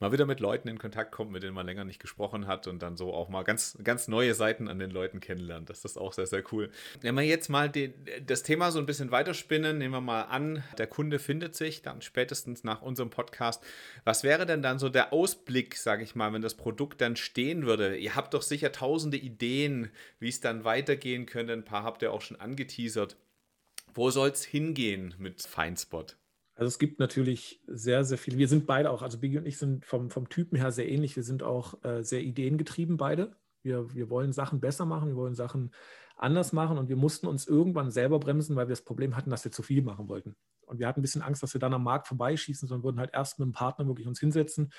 mal wieder mit Leuten in Kontakt kommt, mit denen man länger nicht gesprochen hat und dann so auch mal ganz, ganz neue Seiten an den Leuten kennenlernt. Das ist auch sehr, sehr cool. Wenn wir jetzt mal die, das Thema so ein bisschen weiterspinnen, nehmen wir mal an, der Kunde findet sich dann spätestens nach unserem Podcast. Was wäre denn dann so der Ausblick, sage ich mal, wenn das Produkt dann stehen würde? Ihr habt doch sicher tausende Ideen, wie es dann weitergehen könnte. Ein paar habt ihr auch schon angeteasert. Wo soll es hingehen mit Feinspot? Also es gibt natürlich sehr, sehr viele. Wir sind beide auch, also Biggie und ich sind vom, vom Typen her sehr ähnlich. Wir sind auch äh, sehr ideengetrieben beide. Wir, wir wollen Sachen besser machen, wir wollen Sachen anders machen und wir mussten uns irgendwann selber bremsen, weil wir das Problem hatten, dass wir zu viel machen wollten. Und wir hatten ein bisschen Angst, dass wir dann am Markt vorbeischießen, sondern würden halt erst mit einem Partner wirklich uns hinsetzen.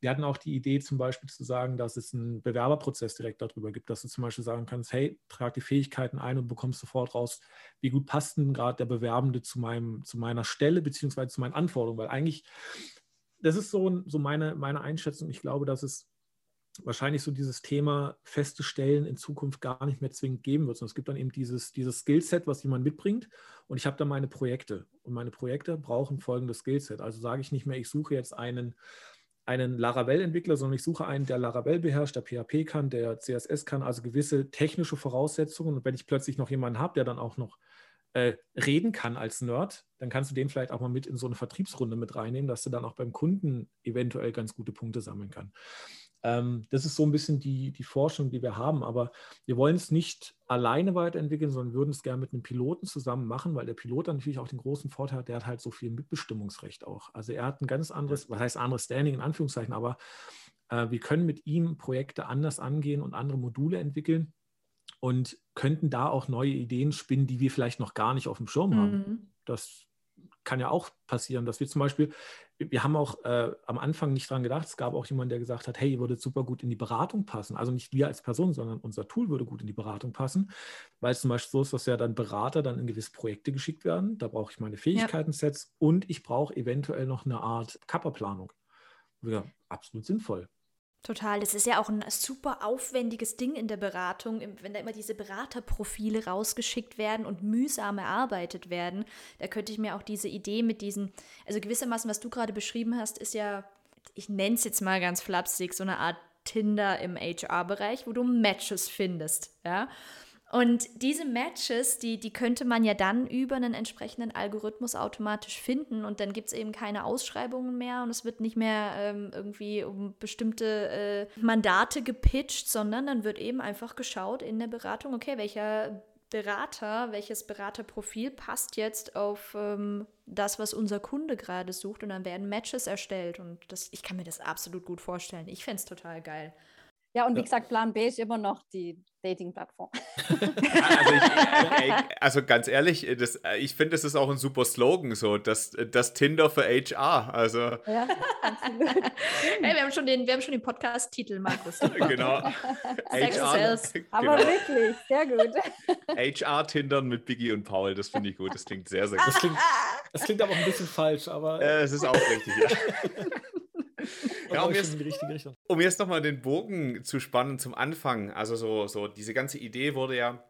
Wir hatten auch die Idee zum Beispiel zu sagen, dass es einen Bewerberprozess direkt darüber gibt, dass du zum Beispiel sagen kannst, hey, trag die Fähigkeiten ein und bekommst sofort raus, wie gut passt denn gerade der Bewerbende zu, meinem, zu meiner Stelle beziehungsweise zu meinen Anforderungen, weil eigentlich, das ist so, so meine, meine Einschätzung. Ich glaube, dass es wahrscheinlich so dieses Thema feste Stellen in Zukunft gar nicht mehr zwingend geben wird, sondern es gibt dann eben dieses, dieses Skillset, was jemand mitbringt und ich habe da meine Projekte und meine Projekte brauchen folgendes Skillset. Also sage ich nicht mehr, ich suche jetzt einen, einen Laravel-Entwickler, sondern ich suche einen, der Laravel beherrscht, der PHP kann, der CSS kann, also gewisse technische Voraussetzungen und wenn ich plötzlich noch jemanden habe, der dann auch noch äh, reden kann als Nerd, dann kannst du den vielleicht auch mal mit in so eine Vertriebsrunde mit reinnehmen, dass du dann auch beim Kunden eventuell ganz gute Punkte sammeln kann. Ähm, das ist so ein bisschen die, die Forschung, die wir haben. Aber wir wollen es nicht alleine weiterentwickeln, sondern würden es gerne mit einem Piloten zusammen machen, weil der Pilot dann natürlich auch den großen Vorteil hat, der hat halt so viel Mitbestimmungsrecht auch. Also er hat ein ganz anderes, was heißt anderes Standing in Anführungszeichen, aber äh, wir können mit ihm Projekte anders angehen und andere Module entwickeln und könnten da auch neue Ideen spinnen, die wir vielleicht noch gar nicht auf dem Schirm haben. Mhm. Das kann ja auch passieren, dass wir zum Beispiel, wir haben auch äh, am Anfang nicht dran gedacht, es gab auch jemanden, der gesagt hat, hey, ihr würdet super gut in die Beratung passen. Also nicht wir als Person, sondern unser Tool würde gut in die Beratung passen, weil es zum Beispiel so ist, dass ja dann Berater dann in gewisse Projekte geschickt werden. Da brauche ich meine Fähigkeiten-Sets ja. und ich brauche eventuell noch eine Art Kapperplanung. Ja, absolut sinnvoll. Total, das ist ja auch ein super aufwendiges Ding in der Beratung, wenn da immer diese Beraterprofile rausgeschickt werden und mühsam erarbeitet werden. Da könnte ich mir auch diese Idee mit diesen, also gewissermaßen, was du gerade beschrieben hast, ist ja, ich nenne es jetzt mal ganz flapsig, so eine Art Tinder im HR-Bereich, wo du Matches findest, ja. Und diese Matches, die, die könnte man ja dann über einen entsprechenden Algorithmus automatisch finden und dann gibt es eben keine Ausschreibungen mehr und es wird nicht mehr ähm, irgendwie um bestimmte äh, Mandate gepitcht, sondern dann wird eben einfach geschaut in der Beratung, okay, welcher Berater, welches Beraterprofil passt jetzt auf ähm, das, was unser Kunde gerade sucht und dann werden Matches erstellt und das, ich kann mir das absolut gut vorstellen. Ich fände es total geil. Ja, und wie gesagt, Plan B ist immer noch die Dating-Plattform. also, also, ganz ehrlich, das, ich finde, das ist auch ein super Slogan, so das, das Tinder für HR. Also. Ja, absolut. hey, wir haben schon den, den Podcast-Titel, Markus. genau. HR, Aber genau. wirklich, sehr gut. HR-Tindern mit Biggie und Paul, das finde ich gut. Das klingt sehr, sehr gut. Das klingt, das klingt aber auch ein bisschen falsch, aber. Äh, es ist auch richtig, ja. ja, um, jetzt, um jetzt nochmal den Bogen zu spannen zum Anfang. Also so, so diese ganze Idee wurde ja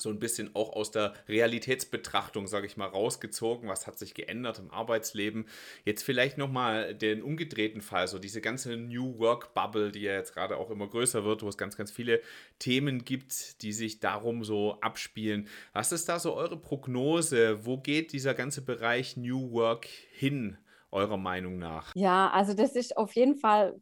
so ein bisschen auch aus der Realitätsbetrachtung, sage ich mal, rausgezogen. Was hat sich geändert im Arbeitsleben? Jetzt vielleicht nochmal den umgedrehten Fall, so diese ganze New Work Bubble, die ja jetzt gerade auch immer größer wird, wo es ganz, ganz viele Themen gibt, die sich darum so abspielen. Was ist da so eure Prognose? Wo geht dieser ganze Bereich New Work hin? Eurer Meinung nach? Ja, also das ist auf jeden Fall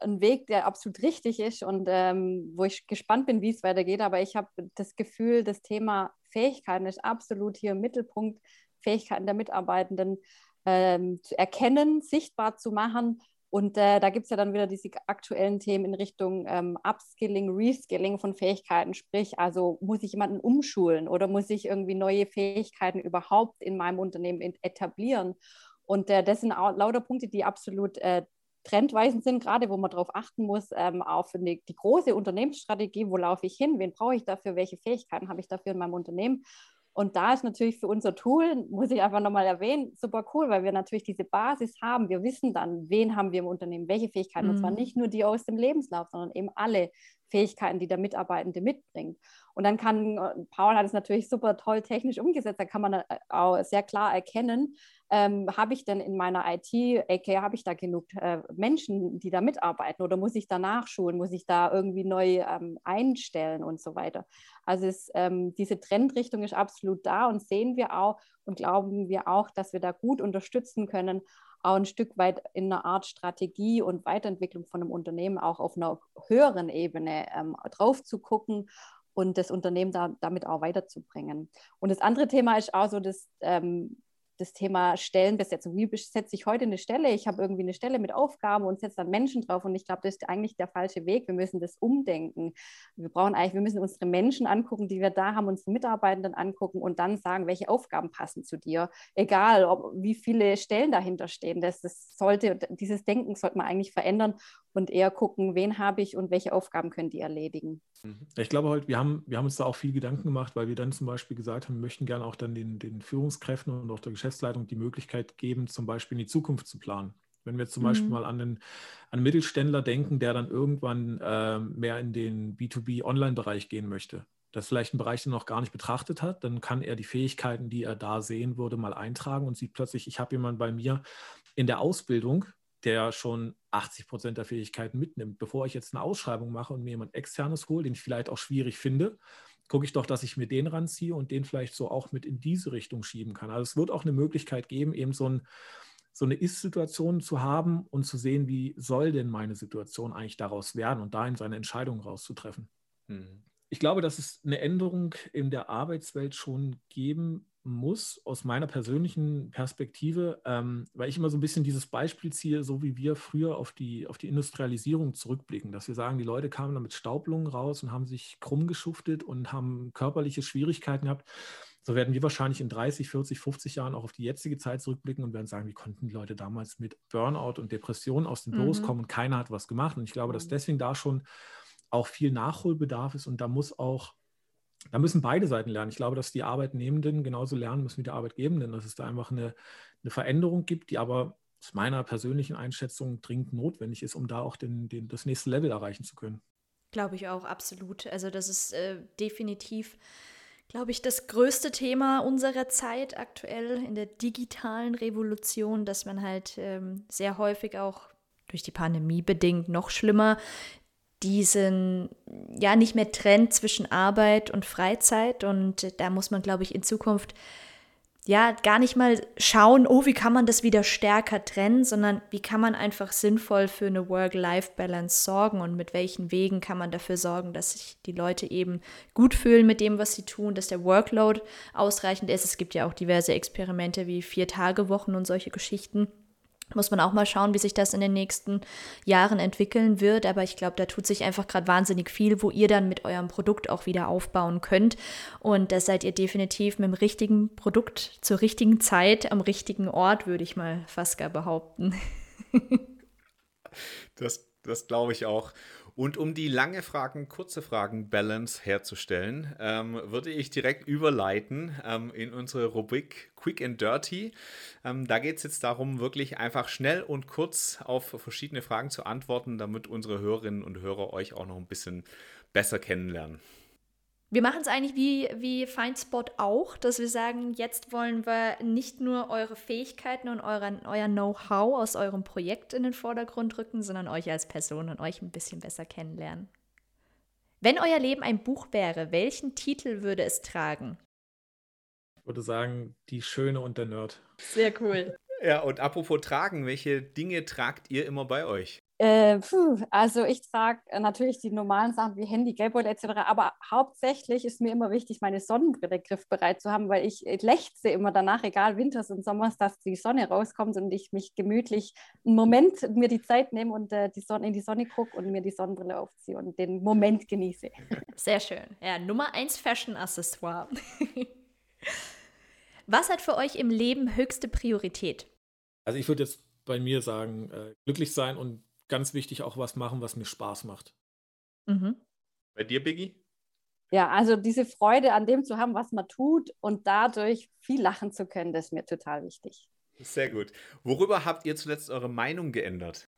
ein Weg, der absolut richtig ist und ähm, wo ich gespannt bin, wie es weitergeht. Aber ich habe das Gefühl, das Thema Fähigkeiten ist absolut hier im Mittelpunkt. Fähigkeiten der Mitarbeitenden ähm, zu erkennen, sichtbar zu machen. Und äh, da gibt es ja dann wieder diese aktuellen Themen in Richtung ähm, Upskilling, Reskilling von Fähigkeiten. Sprich, also muss ich jemanden umschulen oder muss ich irgendwie neue Fähigkeiten überhaupt in meinem Unternehmen etablieren? Und äh, das sind lauter Punkte, die absolut äh, trendweisend sind, gerade wo man darauf achten muss, ähm, auf eine, die große Unternehmensstrategie, wo laufe ich hin, wen brauche ich dafür, welche Fähigkeiten habe ich dafür in meinem Unternehmen. Und da ist natürlich für unser Tool, muss ich einfach nochmal erwähnen, super cool, weil wir natürlich diese Basis haben. Wir wissen dann, wen haben wir im Unternehmen, welche Fähigkeiten. Mhm. Und zwar mhm. nicht nur die aus dem Lebenslauf, sondern eben alle Fähigkeiten, die der Mitarbeitende mitbringt. Und dann kann, äh, Paul hat es natürlich super toll technisch umgesetzt, da kann man äh, auch sehr klar erkennen, ähm, habe ich denn in meiner IT-Ecke, habe ich da genug äh, Menschen, die da mitarbeiten oder muss ich da nachschulen, muss ich da irgendwie neu ähm, einstellen und so weiter. Also es, ähm, diese Trendrichtung ist absolut da und sehen wir auch und glauben wir auch, dass wir da gut unterstützen können, auch ein Stück weit in einer Art Strategie und Weiterentwicklung von einem Unternehmen auch auf einer höheren Ebene ähm, drauf zu gucken und das Unternehmen da, damit auch weiterzubringen. Und das andere Thema ist auch so das, ähm, das Thema Stellenbesetzung. Wie besetze ich heute eine Stelle? Ich habe irgendwie eine Stelle mit Aufgaben und setze dann Menschen drauf. Und ich glaube, das ist eigentlich der falsche Weg. Wir müssen das umdenken. Wir brauchen eigentlich, wir müssen unsere Menschen angucken, die wir da haben, unsere Mitarbeitenden angucken und dann sagen, welche Aufgaben passen zu dir. Egal, ob, wie viele Stellen dahinter stehen. Das, das sollte, dieses Denken sollte man eigentlich verändern und eher gucken, wen habe ich und welche Aufgaben können die erledigen. Mhm. Ich glaube heute, wir haben, wir haben uns da auch viel Gedanken gemacht, weil wir dann zum Beispiel gesagt haben, wir möchten gerne auch dann den, den Führungskräften und auch der Geschäftsleitung die Möglichkeit geben, zum Beispiel in die Zukunft zu planen. Wenn wir zum mhm. Beispiel mal an einen, an einen, Mittelständler denken, der dann irgendwann äh, mehr in den B2B-Online-Bereich gehen möchte, das ist vielleicht ein Bereich, den er noch gar nicht betrachtet hat, dann kann er die Fähigkeiten, die er da sehen würde, mal eintragen und sieht plötzlich, ich habe jemanden bei mir in der Ausbildung, der schon 80 Prozent der Fähigkeiten mitnimmt. Bevor ich jetzt eine Ausschreibung mache und mir jemand externes hole, den ich vielleicht auch schwierig finde, gucke ich doch, dass ich mir den ranziehe und den vielleicht so auch mit in diese Richtung schieben kann. Also es wird auch eine Möglichkeit geben, eben so, ein, so eine Ist-Situation zu haben und zu sehen, wie soll denn meine Situation eigentlich daraus werden und dahin seine Entscheidung rauszutreffen. Mhm. Ich glaube, dass es eine Änderung in der Arbeitswelt schon geben muss, aus meiner persönlichen Perspektive, ähm, weil ich immer so ein bisschen dieses Beispiel ziehe, so wie wir früher auf die, auf die Industrialisierung zurückblicken, dass wir sagen, die Leute kamen da mit Staublungen raus und haben sich krumm geschuftet und haben körperliche Schwierigkeiten gehabt. So werden wir wahrscheinlich in 30, 40, 50 Jahren auch auf die jetzige Zeit zurückblicken und werden sagen, wie konnten die Leute damals mit Burnout und Depressionen aus den Büros mhm. kommen und keiner hat was gemacht. Und ich glaube, dass mhm. deswegen da schon auch viel Nachholbedarf ist und da muss auch da müssen beide Seiten lernen. Ich glaube, dass die Arbeitnehmenden genauso lernen müssen wie die Arbeitgebenden, dass es da einfach eine, eine Veränderung gibt, die aber aus meiner persönlichen Einschätzung dringend notwendig ist, um da auch den, den, das nächste Level erreichen zu können. Glaube ich auch, absolut. Also das ist äh, definitiv, glaube ich, das größte Thema unserer Zeit aktuell in der digitalen Revolution, dass man halt ähm, sehr häufig auch durch die Pandemie bedingt noch schlimmer diesen, ja, nicht mehr trennt zwischen Arbeit und Freizeit. Und da muss man, glaube ich, in Zukunft ja gar nicht mal schauen, oh, wie kann man das wieder stärker trennen, sondern wie kann man einfach sinnvoll für eine Work-Life-Balance sorgen und mit welchen Wegen kann man dafür sorgen, dass sich die Leute eben gut fühlen mit dem, was sie tun, dass der Workload ausreichend ist. Es gibt ja auch diverse Experimente wie Vier-Tage-Wochen und solche Geschichten. Muss man auch mal schauen, wie sich das in den nächsten Jahren entwickeln wird. Aber ich glaube, da tut sich einfach gerade wahnsinnig viel, wo ihr dann mit eurem Produkt auch wieder aufbauen könnt. Und da seid ihr definitiv mit dem richtigen Produkt zur richtigen Zeit am richtigen Ort, würde ich mal fast gar behaupten. das das glaube ich auch. Und um die lange Fragen, kurze Fragen Balance herzustellen, ähm, würde ich direkt überleiten ähm, in unsere Rubrik Quick and Dirty. Ähm, da geht es jetzt darum, wirklich einfach schnell und kurz auf verschiedene Fragen zu antworten, damit unsere Hörerinnen und Hörer euch auch noch ein bisschen besser kennenlernen. Wir machen es eigentlich wie, wie Findspot auch, dass wir sagen, jetzt wollen wir nicht nur eure Fähigkeiten und euren, euer Know-how aus eurem Projekt in den Vordergrund rücken, sondern euch als Person und euch ein bisschen besser kennenlernen. Wenn euer Leben ein Buch wäre, welchen Titel würde es tragen? Ich würde sagen, Die Schöne und der Nerd. Sehr cool. Ja, und apropos tragen, welche Dinge tragt ihr immer bei euch? Äh, puh, also ich trage äh, natürlich die normalen Sachen wie Handy, Geldbeutel etc., aber hauptsächlich ist mir immer wichtig, meine Sonnenbrille griffbereit zu haben, weil ich, ich lechze immer danach, egal Winters und Sommers, dass die Sonne rauskommt und ich mich gemütlich einen Moment mir die Zeit nehme und äh, die Sonne, in die Sonne gucke und mir die Sonnenbrille aufziehe und den Moment genieße. Sehr schön. Ja, Nummer eins Fashion-Accessoire. Was hat für euch im Leben höchste Priorität? Also ich würde jetzt bei mir sagen, äh, glücklich sein und ganz wichtig auch was machen, was mir Spaß macht. Mhm. Bei dir, Biggie? Ja, also diese Freude an dem zu haben, was man tut und dadurch viel lachen zu können, das ist mir total wichtig. Sehr gut. Worüber habt ihr zuletzt eure Meinung geändert?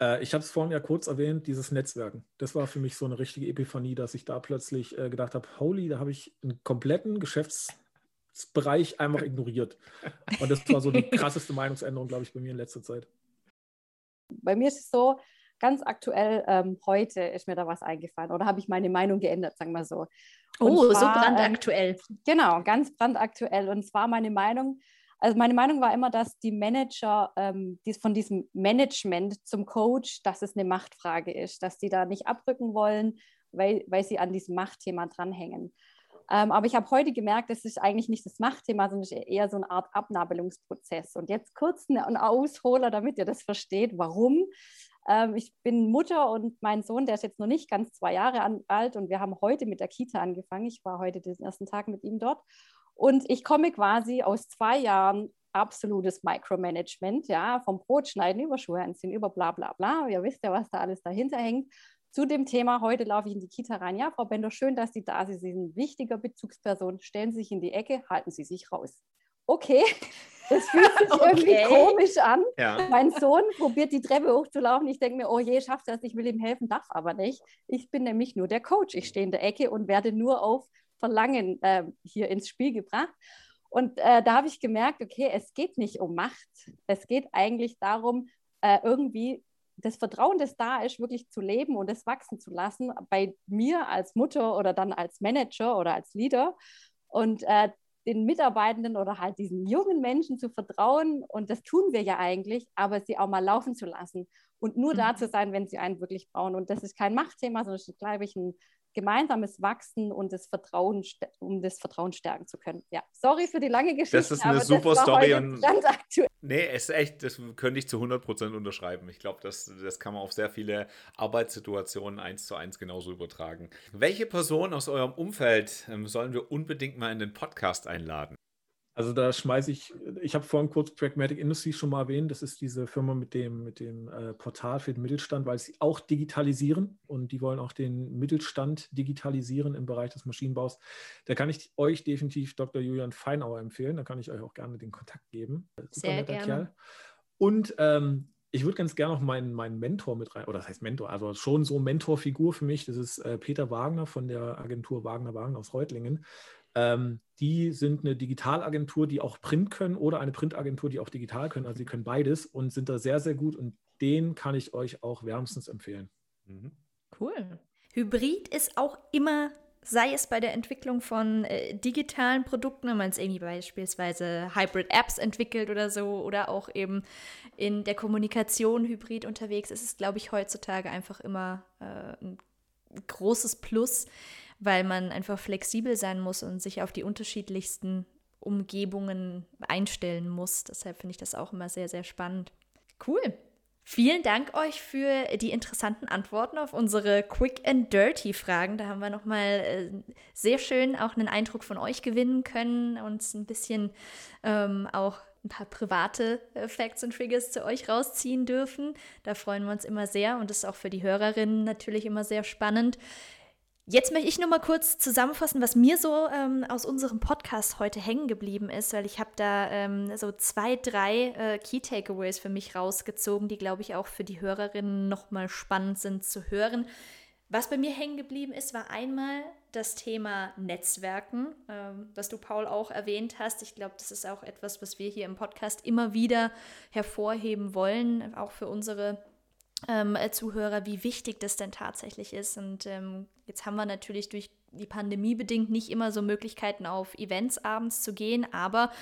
Äh, ich habe es vorhin ja kurz erwähnt, dieses Netzwerken. Das war für mich so eine richtige Epiphanie, dass ich da plötzlich äh, gedacht habe, holy, da habe ich einen kompletten Geschäftsbereich einfach ignoriert. Und das war so die krasseste Meinungsänderung, glaube ich, bei mir in letzter Zeit bei mir ist es so, ganz aktuell ähm, heute ist mir da was eingefallen oder habe ich meine Meinung geändert, sagen wir so. Und oh, zwar, so brandaktuell. Ähm, genau, ganz brandaktuell. Und zwar meine Meinung, also meine Meinung war immer, dass die Manager ähm, die, von diesem Management zum Coach, dass es eine Machtfrage ist, dass die da nicht abrücken wollen weil, weil sie an diesem Machtthema dranhängen. Ähm, aber ich habe heute gemerkt, das ist eigentlich nicht das Machtthema, sondern eher so eine Art Abnabelungsprozess. Und jetzt kurz ein Ausholer, damit ihr das versteht, warum. Ähm, ich bin Mutter und mein Sohn, der ist jetzt noch nicht ganz zwei Jahre alt und wir haben heute mit der Kita angefangen. Ich war heute den ersten Tag mit ihm dort. Und ich komme quasi aus zwei Jahren absolutes Micromanagement, ja, vom Brotschneiden über Schuhe anziehen, über bla bla bla. Ihr wisst ja, was da alles dahinter hängt zu dem Thema, heute laufe ich in die Kita rein. Ja, Frau Bender, schön, dass Sie da sind. Sie sind ein wichtiger Bezugsperson. Stellen Sie sich in die Ecke, halten Sie sich raus. Okay, das fühlt sich okay. irgendwie komisch an. Ja. Mein Sohn probiert die Treppe hochzulaufen. Ich denke mir, oh je, schafft es, ich will ihm helfen, darf aber nicht. Ich bin nämlich nur der Coach. Ich stehe in der Ecke und werde nur auf Verlangen äh, hier ins Spiel gebracht. Und äh, da habe ich gemerkt, okay, es geht nicht um Macht. Es geht eigentlich darum, äh, irgendwie das Vertrauen, das da ist, wirklich zu leben und das wachsen zu lassen, bei mir als Mutter oder dann als Manager oder als Leader und äh, den Mitarbeitenden oder halt diesen jungen Menschen zu vertrauen. Und das tun wir ja eigentlich, aber sie auch mal laufen zu lassen und nur mhm. da zu sein, wenn sie einen wirklich brauchen. Und das ist kein Machtthema, sondern es ist, glaube ich, ein gemeinsames Wachsen und das Vertrauen, um das Vertrauen stärken zu können. Ja, sorry für die lange Geschichte. Das ist eine super Story und ganz aktuell. Nee, es ist echt, das könnte ich zu 100% unterschreiben. Ich glaube, das, das kann man auf sehr viele Arbeitssituationen eins zu eins genauso übertragen. Welche Person aus eurem Umfeld ähm, sollen wir unbedingt mal in den Podcast einladen? Also da schmeiße ich, ich habe vorhin kurz Pragmatic Industries schon mal erwähnt, das ist diese Firma mit dem, mit dem äh, Portal für den Mittelstand, weil sie auch digitalisieren und die wollen auch den Mittelstand digitalisieren im Bereich des Maschinenbaus. Da kann ich euch definitiv Dr. Julian Feinauer empfehlen, da kann ich euch auch gerne den Kontakt geben. Super Sehr gerne. Kerl. Und ähm, ich würde ganz gerne noch meinen, meinen Mentor mit rein, oder das heißt Mentor, also schon so Mentorfigur für mich, das ist äh, Peter Wagner von der Agentur Wagner Wagner aus Reutlingen. Ähm, die sind eine Digitalagentur, die auch Print können oder eine Printagentur, die auch digital können. Also sie können beides und sind da sehr, sehr gut und den kann ich euch auch wärmstens empfehlen. Mhm. Cool. Hybrid ist auch immer, sei es bei der Entwicklung von äh, digitalen Produkten, wenn man es irgendwie beispielsweise Hybrid-Apps entwickelt oder so, oder auch eben in der Kommunikation hybrid unterwegs, ist es, glaube ich, heutzutage einfach immer äh, ein großes Plus, weil man einfach flexibel sein muss und sich auf die unterschiedlichsten Umgebungen einstellen muss. Deshalb finde ich das auch immer sehr, sehr spannend. Cool. Vielen Dank euch für die interessanten Antworten auf unsere Quick and Dirty Fragen. Da haben wir nochmal äh, sehr schön auch einen Eindruck von euch gewinnen können und ein bisschen ähm, auch ein paar private äh, Facts und Triggers zu euch rausziehen dürfen. Da freuen wir uns immer sehr und das ist auch für die Hörerinnen natürlich immer sehr spannend. Jetzt möchte ich nur mal kurz zusammenfassen, was mir so ähm, aus unserem Podcast heute hängen geblieben ist, weil ich habe da ähm, so zwei, drei äh, Key Takeaways für mich rausgezogen, die, glaube ich, auch für die Hörerinnen nochmal spannend sind zu hören. Was bei mir hängen geblieben ist, war einmal das Thema Netzwerken, ähm, was du, Paul, auch erwähnt hast. Ich glaube, das ist auch etwas, was wir hier im Podcast immer wieder hervorheben wollen, auch für unsere ähm, Zuhörer, wie wichtig das denn tatsächlich ist. Und ähm, jetzt haben wir natürlich durch die Pandemie bedingt nicht immer so Möglichkeiten auf Events abends zu gehen, aber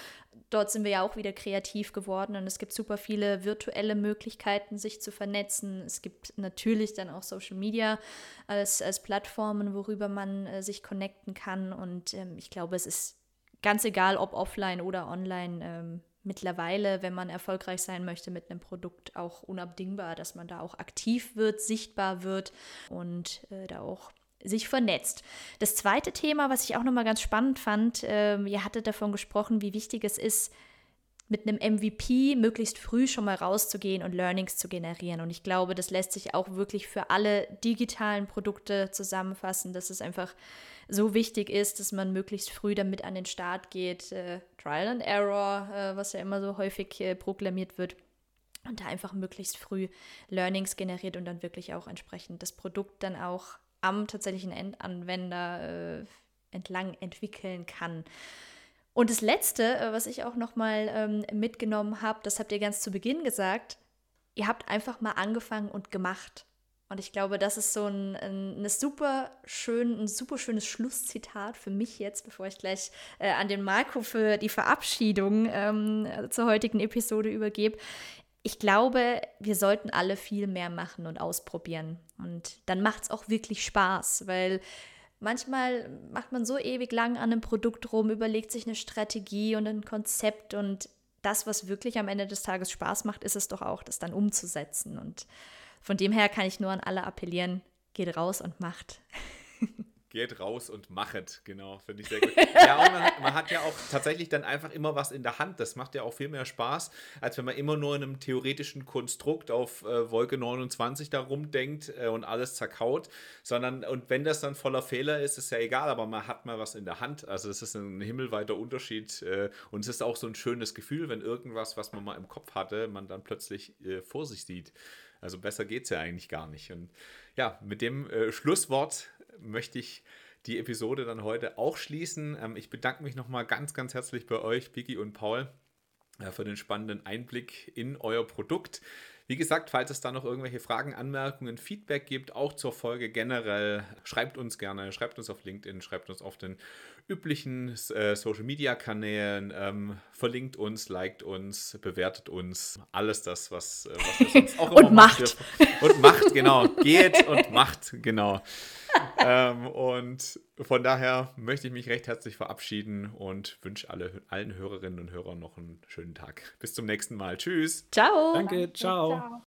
dort sind wir ja auch wieder kreativ geworden und es gibt super viele virtuelle Möglichkeiten, sich zu vernetzen. Es gibt natürlich dann auch Social Media als, als Plattformen, worüber man äh, sich connecten kann und ähm, ich glaube, es ist ganz egal, ob offline oder online ähm, mittlerweile, wenn man erfolgreich sein möchte mit einem Produkt, auch unabdingbar, dass man da auch aktiv wird, sichtbar wird und äh, da auch sich vernetzt. Das zweite Thema, was ich auch nochmal ganz spannend fand, äh, ihr hattet davon gesprochen, wie wichtig es ist, mit einem MVP möglichst früh schon mal rauszugehen und Learnings zu generieren. Und ich glaube, das lässt sich auch wirklich für alle digitalen Produkte zusammenfassen, dass es einfach so wichtig ist, dass man möglichst früh damit an den Start geht. Äh, Trial and Error, äh, was ja immer so häufig äh, proklamiert wird. Und da einfach möglichst früh Learnings generiert und dann wirklich auch entsprechend das Produkt dann auch am tatsächlichen Endanwender äh, entlang entwickeln kann. Und das Letzte, äh, was ich auch nochmal ähm, mitgenommen habe, das habt ihr ganz zu Beginn gesagt, ihr habt einfach mal angefangen und gemacht. Und ich glaube, das ist so ein, ein, super schön, ein super schönes Schlusszitat für mich jetzt, bevor ich gleich äh, an den Marco für die Verabschiedung ähm, zur heutigen Episode übergebe. ich glaube, wir sollten alle viel mehr machen und ausprobieren. Und dann macht es auch wirklich Spaß, weil manchmal macht man so ewig lang an einem Produkt rum, überlegt sich eine Strategie und ein Konzept und das, was wirklich am Ende des Tages Spaß macht, ist es doch auch, das dann umzusetzen. Und von dem her kann ich nur an alle appellieren, geht raus und macht. Geht raus und machet, genau, finde ich sehr gut. Ja, man hat, man hat, ja auch tatsächlich dann einfach immer was in der Hand. Das macht ja auch viel mehr Spaß, als wenn man immer nur in einem theoretischen Konstrukt auf äh, Wolke 29 da rumdenkt äh, und alles zerkaut. Sondern, und wenn das dann voller Fehler ist, ist ja egal, aber man hat mal was in der Hand. Also es ist ein himmelweiter Unterschied. Äh, und es ist auch so ein schönes Gefühl, wenn irgendwas, was man mal im Kopf hatte, man dann plötzlich äh, vor sich sieht. Also besser geht es ja eigentlich gar nicht. Und ja, mit dem äh, Schlusswort möchte ich die Episode dann heute auch schließen. Ähm, ich bedanke mich nochmal ganz, ganz herzlich bei euch, Biggie und Paul, äh, für den spannenden Einblick in euer Produkt. Wie gesagt, falls es da noch irgendwelche Fragen, Anmerkungen, Feedback gibt, auch zur Folge generell, schreibt uns gerne, schreibt uns auf LinkedIn, schreibt uns auf den üblichen äh, Social Media Kanälen, ähm, verlinkt uns, liked uns, bewertet uns, alles das, was, äh, was wir sonst auch immer und macht. Und macht, genau. Geht und macht, genau ähm, und von daher möchte ich mich recht herzlich verabschieden und wünsche alle, allen Hörerinnen und Hörern noch einen schönen Tag. Bis zum nächsten Mal. Tschüss. Ciao. Danke, ciao. ciao.